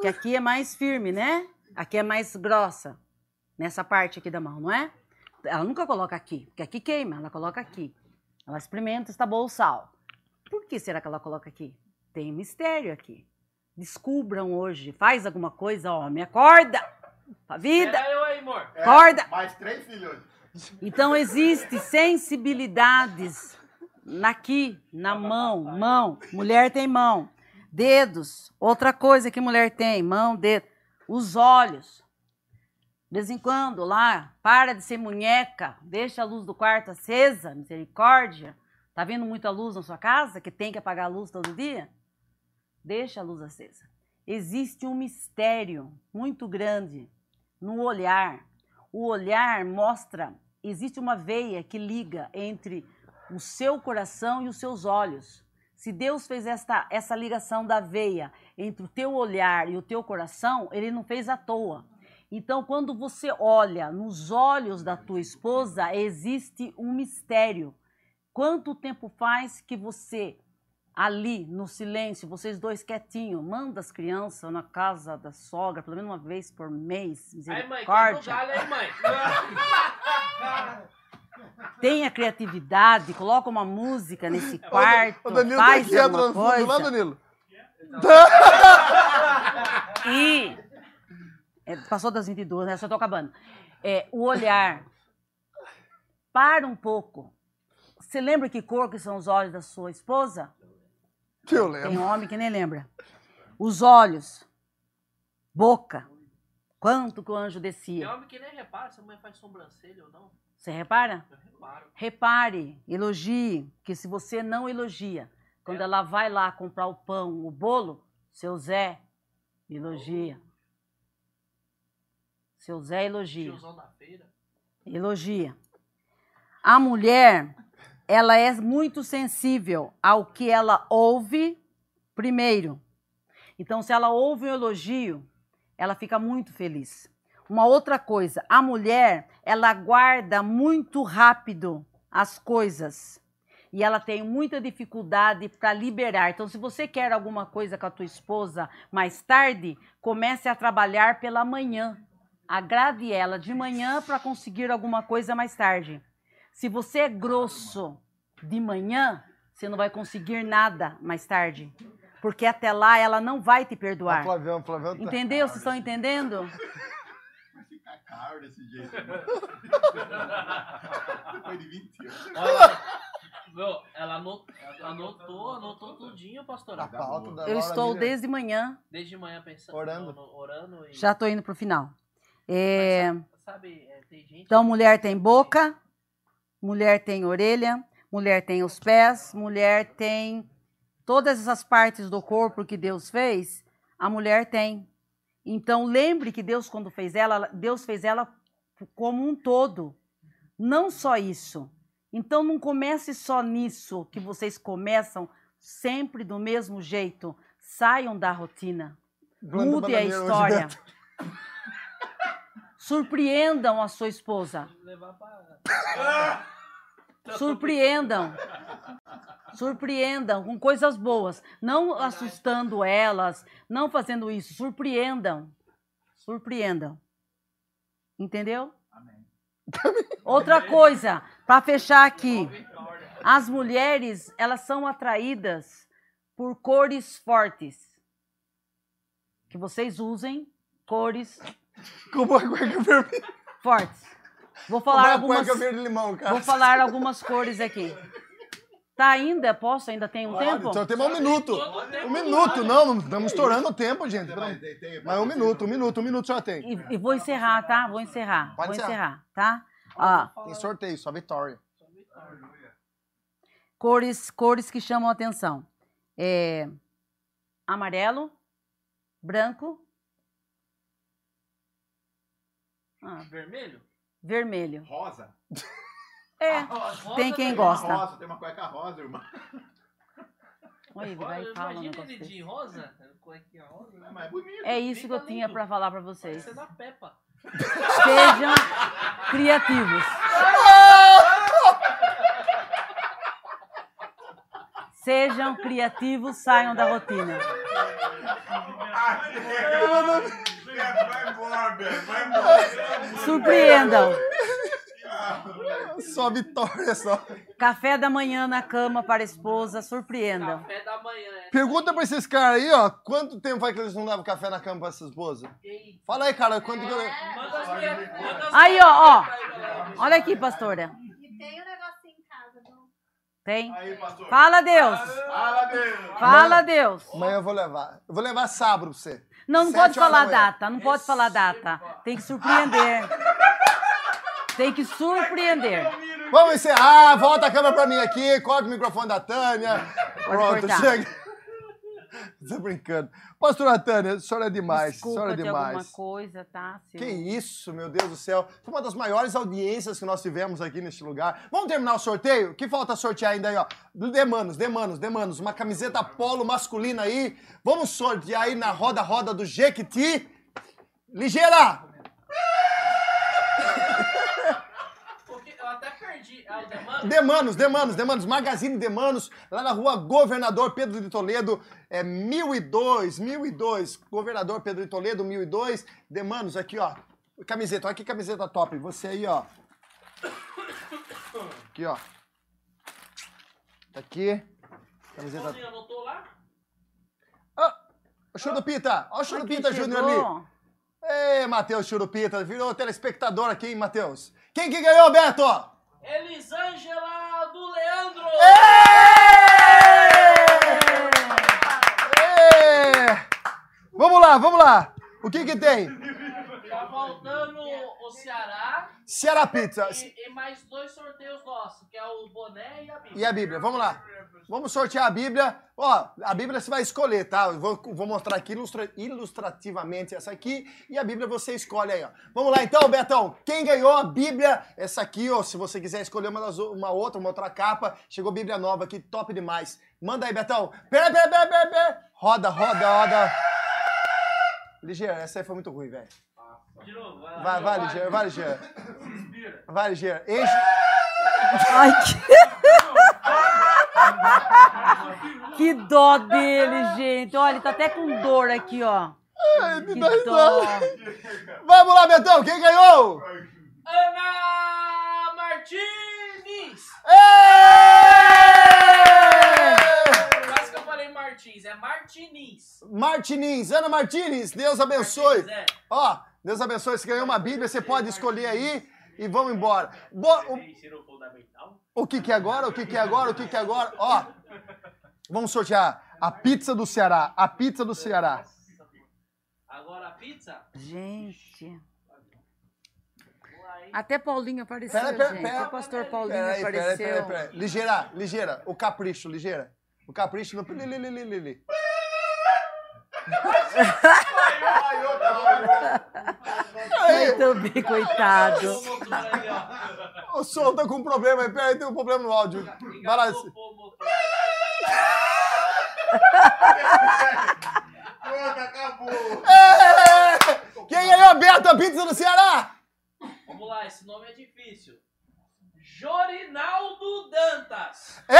Que aqui é mais firme, né? Aqui é mais grossa. Nessa parte aqui da mão, não é? Ela nunca coloca aqui, porque aqui queima, ela coloca aqui. Ela experimenta, está bom o sal. Por que será que ela coloca aqui? Tem mistério aqui. Descubram hoje. Faz alguma coisa, homem. Acorda! Pra vida! Eu aí, amor. É, Acorda! Mais três filhos. Então existe sensibilidades aqui, na mão, mão. Mulher tem mão. Dedos, outra coisa que mulher tem, mão, dedo. Os olhos. De vez em quando lá, para de ser munheca, deixa a luz do quarto acesa, misericórdia. Tá vendo muita luz na sua casa que tem que apagar a luz todo dia? Deixa a luz acesa. Existe um mistério muito grande no olhar. O olhar mostra, existe uma veia que liga entre o seu coração e os seus olhos. Se Deus fez esta, essa ligação da veia entre o teu olhar e o teu coração, ele não fez à toa. Então, quando você olha nos olhos da tua esposa, existe um mistério. Quanto tempo faz que você, ali no silêncio, vocês dois quietinhos, manda as crianças na casa da sogra, pelo menos uma vez por mês, Aí, mãe, quebra o misericórdia. galho aí, mãe. Tenha criatividade, coloca uma música nesse quarto, O Danilo tá faz alguma no fundo, lá, coisa. Danilo. E é, passou das 22, né? Só tô acabando. É, o olhar. Para um pouco. Você lembra que cor que são os olhos da sua esposa? Eu Tem lembro. homem que nem lembra. Os olhos, boca. Quanto que o anjo Tem descia? homem que nem repara se a mulher faz sobrancelha ou não. Você repara? Eu reparo. Repare, elogie, que se você não elogia, quando É. ela vai lá comprar o pão, o bolo, seu Zé elogia. Seu Zé elogia. Elogia. A mulher, ela é muito sensível ao que ela ouve primeiro. Então, se ela ouve um elogio, ela fica muito feliz. Uma outra coisa, a mulher, ela guarda muito rápido as coisas. E ela tem muita dificuldade para liberar. Então, se você quer alguma coisa com a tua esposa mais tarde, comece a trabalhar pela manhã. Agrade ela de manhã para conseguir alguma coisa mais tarde. Se você é grosso de manhã, você não vai conseguir nada mais tarde. Porque até lá ela não vai te perdoar. Flavião, Flavião tá... Entendeu? Vocês estão entendendo? Vai ficar caro desse jeito. Depois de 20 anos. Meu, ela anotou, anotou, anotou tudinho, A pastora. pauta da Eu estou desde manhã, Desde manhã pensando. Orando. no- no- orando e. já estou indo pro final. É, Mas, sabe, é, tem gente. então, mulher tem boca, mulher tem orelha, mulher tem os pés, mulher tem todas essas partes do corpo que Deus fez, a mulher tem. Então, lembre que Deus, quando fez ela, Deus fez ela como um todo. Não só isso. Então, não comece só nisso que vocês começam sempre do mesmo jeito. Saiam da rotina. Mude a história. Surpreendam a sua esposa. Surpreendam. Surpreendam com coisas boas. Não assustando elas, não fazendo isso. Surpreendam. Surpreendam. Entendeu? Amém. Outra coisa, para fechar aqui. As mulheres, elas são atraídas por cores fortes. Que vocês usem cores Com a cueca vermelha. fortes. Vou falar a algumas cueca verde limão, cara. Vou falar algumas cores aqui. Tá ainda? Posso? Ainda tem um Pode, tempo? Só tem mais um minuto. Um minuto, não, não estamos estourando o tempo, gente. Mas um minuto, um minuto, um minuto só tem. E, e vou encerrar, tá? Vou encerrar. Pode vou encerrar. tá? Ó, Tem sorteio, só vitória. cores, cores que chamam a atenção. É, amarelo, branco, ah, Vermelho? vermelho. Rosa. É, Rosa tem quem também. gosta. Rosa, tem uma cueca rosa, irmão. olha, ele vai e Olha, fala um Imagina negócio ele de desse. rosa. Cuequinha rosa. né? Mas é bonito. É isso que eu tinha pra falar pra vocês. ser da Peppa. Sejam criativos. Sejam criativos, saiam da rotina. Vai embora, Beto, vai embora. Surpreendam. Só vitória, só. Café da manhã na cama para a esposa, surpreendam. Café da manhã. é. Pergunta pra esses caras aí, ó. Quanto tempo faz que eles não davam café na cama pra essa esposa? Fala aí, cara, quanto as Aí, ó, ó. Olha aqui, pastora. E tem um negocinho em casa, viu? Tem? Aí, pastor. Fala Deus. Fala, Deus. Fala Deus. Amanhã eu vou levar. Eu vou levar sábado pra você. Não, não pode falar data, não pode falar data. Tem que surpreender. Tem que surpreender. Vamos encerrar. Volta a câmera pra mim aqui. Corta o microfone da Tânia. Pronto, cortar. chega. Tô brincando. Pastora Tânia, a senhora é demais. Desculpa senhora é de alguma demais. coisa, tá? Se Que eu- isso, meu Deus do céu. Foi uma das maiores audiências que nós tivemos aqui neste lugar. Vamos terminar o sorteio? O que falta sortear ainda aí, ó? Demanos, Demanos, Demanos. Uma camiseta polo masculina aí. Vamos sortear aí na roda-roda do Jequiti. Ligeira! Porque eu até perdi. É o demanda? Demanos, Demanos, Demanos. Magazine Demanos, lá na rua Governador Pedro de Toledo, é 1002, 1002. Governador Pedro de Toledo, 1002. Demanos, aqui, ó. Camiseta, olha que camiseta top. Você aí, ó. Aqui, ó. Tá aqui. Camiseta. Sozinho anotou lá? Ah, o Churupita. Ó o Churupita Júnior ali. Ei, Matheus Churupita. Virou telespectador aqui, hein, Matheus? Quem que ganhou, Beto? Elisângela do Leandro! É! É! Vamos lá, vamos lá! O que que tem? Tá faltando o Ceará. Ceará Pizza. e, e mais dois sorteios nossos, que é o boné e a Bíblia. E a Bíblia, vamos lá. Vamos sortear a Bíblia. Ó, a Bíblia você vai escolher, tá? Eu vou, vou mostrar aqui ilustra- ilustrativamente essa aqui e a Bíblia você escolhe aí, ó. Vamos lá então, Betão. Quem ganhou a Bíblia? Essa aqui, ó. Se você quiser escolher uma, das uma outra, uma outra capa, chegou Bíblia nova aqui, top demais. Manda aí, Betão. Pera, pera, pera, pera, pera. Roda, roda, roda. Ligeira, essa aí foi muito ruim, velho. De novo, vai lá. Vai, vai, vai. Se inspira. Vai, Ligeira. Enche. Ai, que... que dó dele, gente. Olha, ele tá até com dor aqui, ó. Ai, me Que dá dó. risada. Vamos lá, Betão. Quem ganhou? Ana Martins! Ê! Falei Martins, é Martinez. Martinez, Ana Martinez, Deus abençoe. Martins, é. Ó, Deus abençoe. Você ganhou uma Bíblia, você pode escolher aí e vamos embora. O, o que que é agora? O que que é agora? O que que é agora? Ó, vamos sortear a pizza do Ceará. A pizza do Ceará. Agora a pizza. Gente. Até Paulinho apareceu, Pera, pera, gente. pera. o pastor Paulinho Peraí, peraí, apareceu. peraí, peraí. Ligeira, ligeira. O capricho, ligeira. O capricho no... li, li, li, li, li, li. Vaiou, Aí, Muito bem, coitado. O som tá com problema aí. Peraí, tem um problema no áudio. Vai lá. Pronto, acabou. Ê! Quem ganhou a Beto, a pizza do Ceará? Vamos lá, esse nome é difícil. Jorinaldo Dantas. Ê!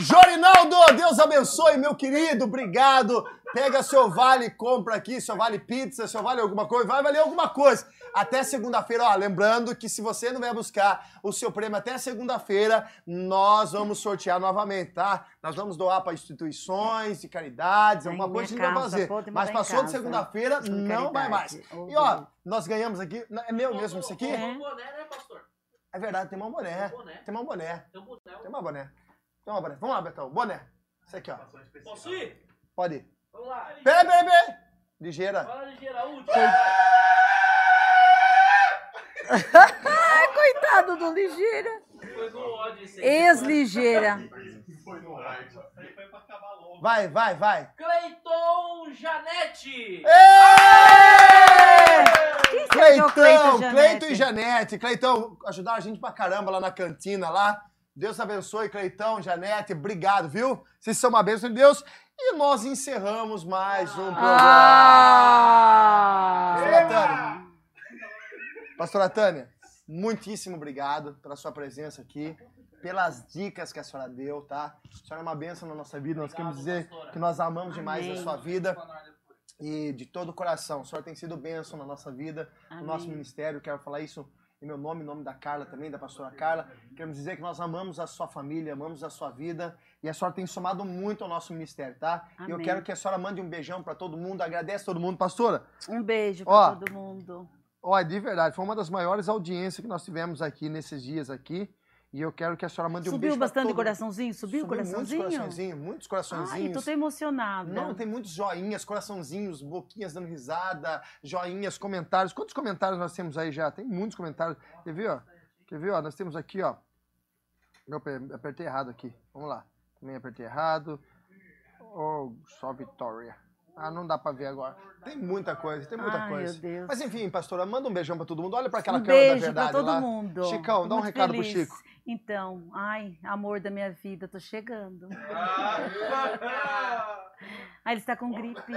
Jorinaldo, Deus abençoe, meu querido, obrigado. Pega seu vale, compra aqui, seu vale pizza, seu vale alguma coisa, vai valer alguma coisa. Até segunda-feira, ó, lembrando que se você não vai buscar o seu prêmio até segunda-feira, nós vamos sortear novamente, tá? Nós vamos doar para instituições de caridades, Em alguma minha coisa a gente vai fazer. Mas passou de segunda-feira, não vai mais. E ó, nós ganhamos aqui, é meu mesmo isso aqui? Tem um boné, né, pastor? É verdade, tem um boné. Tem um boné. Tem um boné. Tem um boné. Tem uma boné. Tem uma boné. Vamos lá, Betão. Boné. Esse aqui, ó. Posso ir? Pode ir. Vamos lá. Peraí, peraí, peraí. Ligeira. Fala ligeira, última. Coitado do Ligeira. Ex-Ligeira. Vai, vai, vai. Cleiton Janete. É Cleitão, Janete? Cleiton e Janete. Cleitão, ajudaram a gente pra caramba lá na cantina lá. Deus abençoe, Cleitão, Janete. Obrigado, viu? Vocês são uma bênção de Deus. E nós encerramos mais um programa. Ah! Pastora Tânia. Pastora Tânia, muitíssimo obrigado pela sua presença aqui, pelas dicas que a senhora deu, tá? A senhora é uma bênção na nossa vida, nós queremos dizer que nós amamos demais a Amém. sua vida e de todo o coração. A senhora tem sido bênção na nossa vida, no nosso Amém. ministério. Quero falar isso em meu nome, em nome da Carla também, da pastora Carla. Queremos dizer que nós amamos a sua família, amamos a sua vida e a senhora tem somado muito ao nosso ministério, tá? E eu Amém. quero que a senhora mande um beijão pra todo mundo, agradece todo mundo. Pastora, Um beijo Ó. pra todo mundo. Olha, de verdade, foi uma das maiores audiências que nós tivemos aqui nesses dias aqui. E eu quero que a senhora mande um Subiu beijo pra bastante todo- coraçãozinho? Subiu, o Muitos coraçãozinho? coraçõezinhos, muitos Ai, coraçõezinhos. tô tão emocionada. Não, tem muitos joinhas, coraçãozinhos, boquinhas dando risada, joinhas, comentários. Quantos comentários nós temos aí já? Tem muitos comentários. Quer ver, ó? Quer ver, ó? Nós temos aqui, ó. Eu aper- apertei errado aqui. Vamos lá. Também apertei errado. Oh, só Vitória. Ah, não dá pra ver agora. Tem muita coisa, tem muita Ai, coisa. meu Deus. Mas enfim, pastora, manda um beijão pra todo mundo. Olha pra aquela um câmera da verdade pra todo lá. mundo. Chicão, Tô dá um recado pro feliz. Chico. Então, ai, amor da minha vida, tô chegando. Ah, ele está com gripe.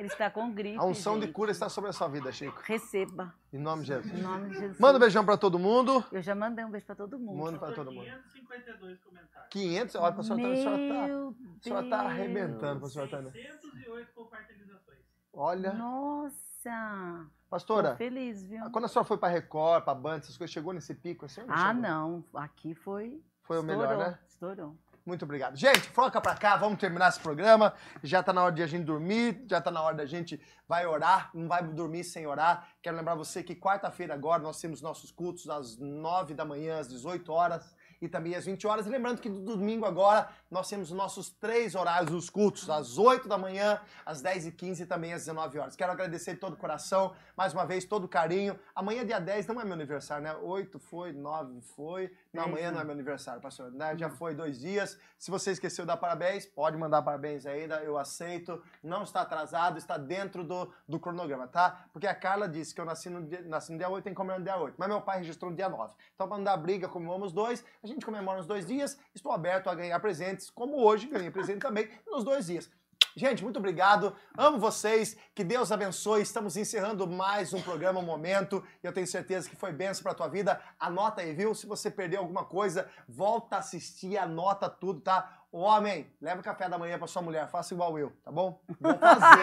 Ele está com gripe. A unção de gente. cura está sobre a sua vida, Chico. Receba. Em nome de Jesus. Em nome de Jesus. Manda um beijão pra todo mundo. Eu já mandei um beijo pra todo mundo. Manda pra todo mundo. 552 comentários. 500, olha, pastor Tânia, a senhora tá, a senhora tá Deus. arrebentando, pastor Tânia. 608 compartilhações. Olha, Nossa. Tô pastora, feliz, viu? quando a senhora foi pra Record, pra Band, essas coisas, chegou nesse pico assim? não Ah, chegou? não. Aqui foi. Foi o melhor, estourou, né? Estourou. Muito obrigado. Gente, foca pra cá, vamos terminar esse programa. Já tá na hora de a gente dormir, já tá na hora da gente vai orar, não vai dormir sem orar. Quero lembrar você que quarta-feira agora nós temos nossos cultos às 9 da manhã, às 18 horas. E também às 20 horas. E lembrando que no domingo agora nós temos os nossos três horários dos cultos, às 8 da manhã, às 10 e 15 e também às 19 horas. Quero agradecer de todo o coração, mais uma vez, todo o carinho. Amanhã, dia 10, não é meu aniversário, né? 8 foi, 9 foi. Não, amanhã não é meu aniversário, pastor. né? Já foi dois dias. Se você esqueceu de dar parabéns, pode mandar parabéns ainda, eu aceito. Não está atrasado, está dentro do, do cronograma, tá? Porque a Carla disse que eu nasci no dia, nasci no dia 8, tem que comemorar no dia 8. Mas meu pai registrou no dia 9. Então, para não dar briga, comemoramos dois. A gente comemora nos dois dias. Estou aberto a ganhar presentes, como hoje ganhei presente também nos dois dias. Gente, muito obrigado. Amo vocês. Que Deus abençoe. Estamos encerrando mais um programa um Momento. Eu tenho certeza que foi benção para tua vida. Anota aí, viu? Se você perdeu alguma coisa, volta a assistir, anota tudo, tá? Homem, leva o café da manhã para sua mulher. Faça igual eu, tá bom? Vou fazer.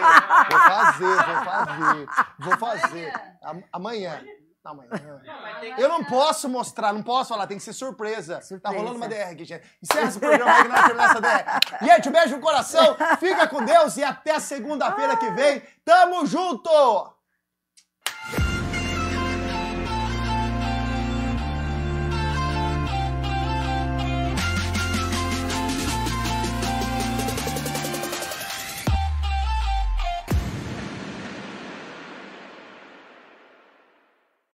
vou fazer, vou fazer. Vou fazer. Am- Amanhã. Que- Eu não posso mostrar, não posso falar, tem que ser surpresa. Tá Surpresa. rolando uma DR aqui, gente. Encerra esse programa aí que nós terminamos essa DR. Gente, um beijo no coração, fica com Deus e até segunda-feira que vem. Tamo junto!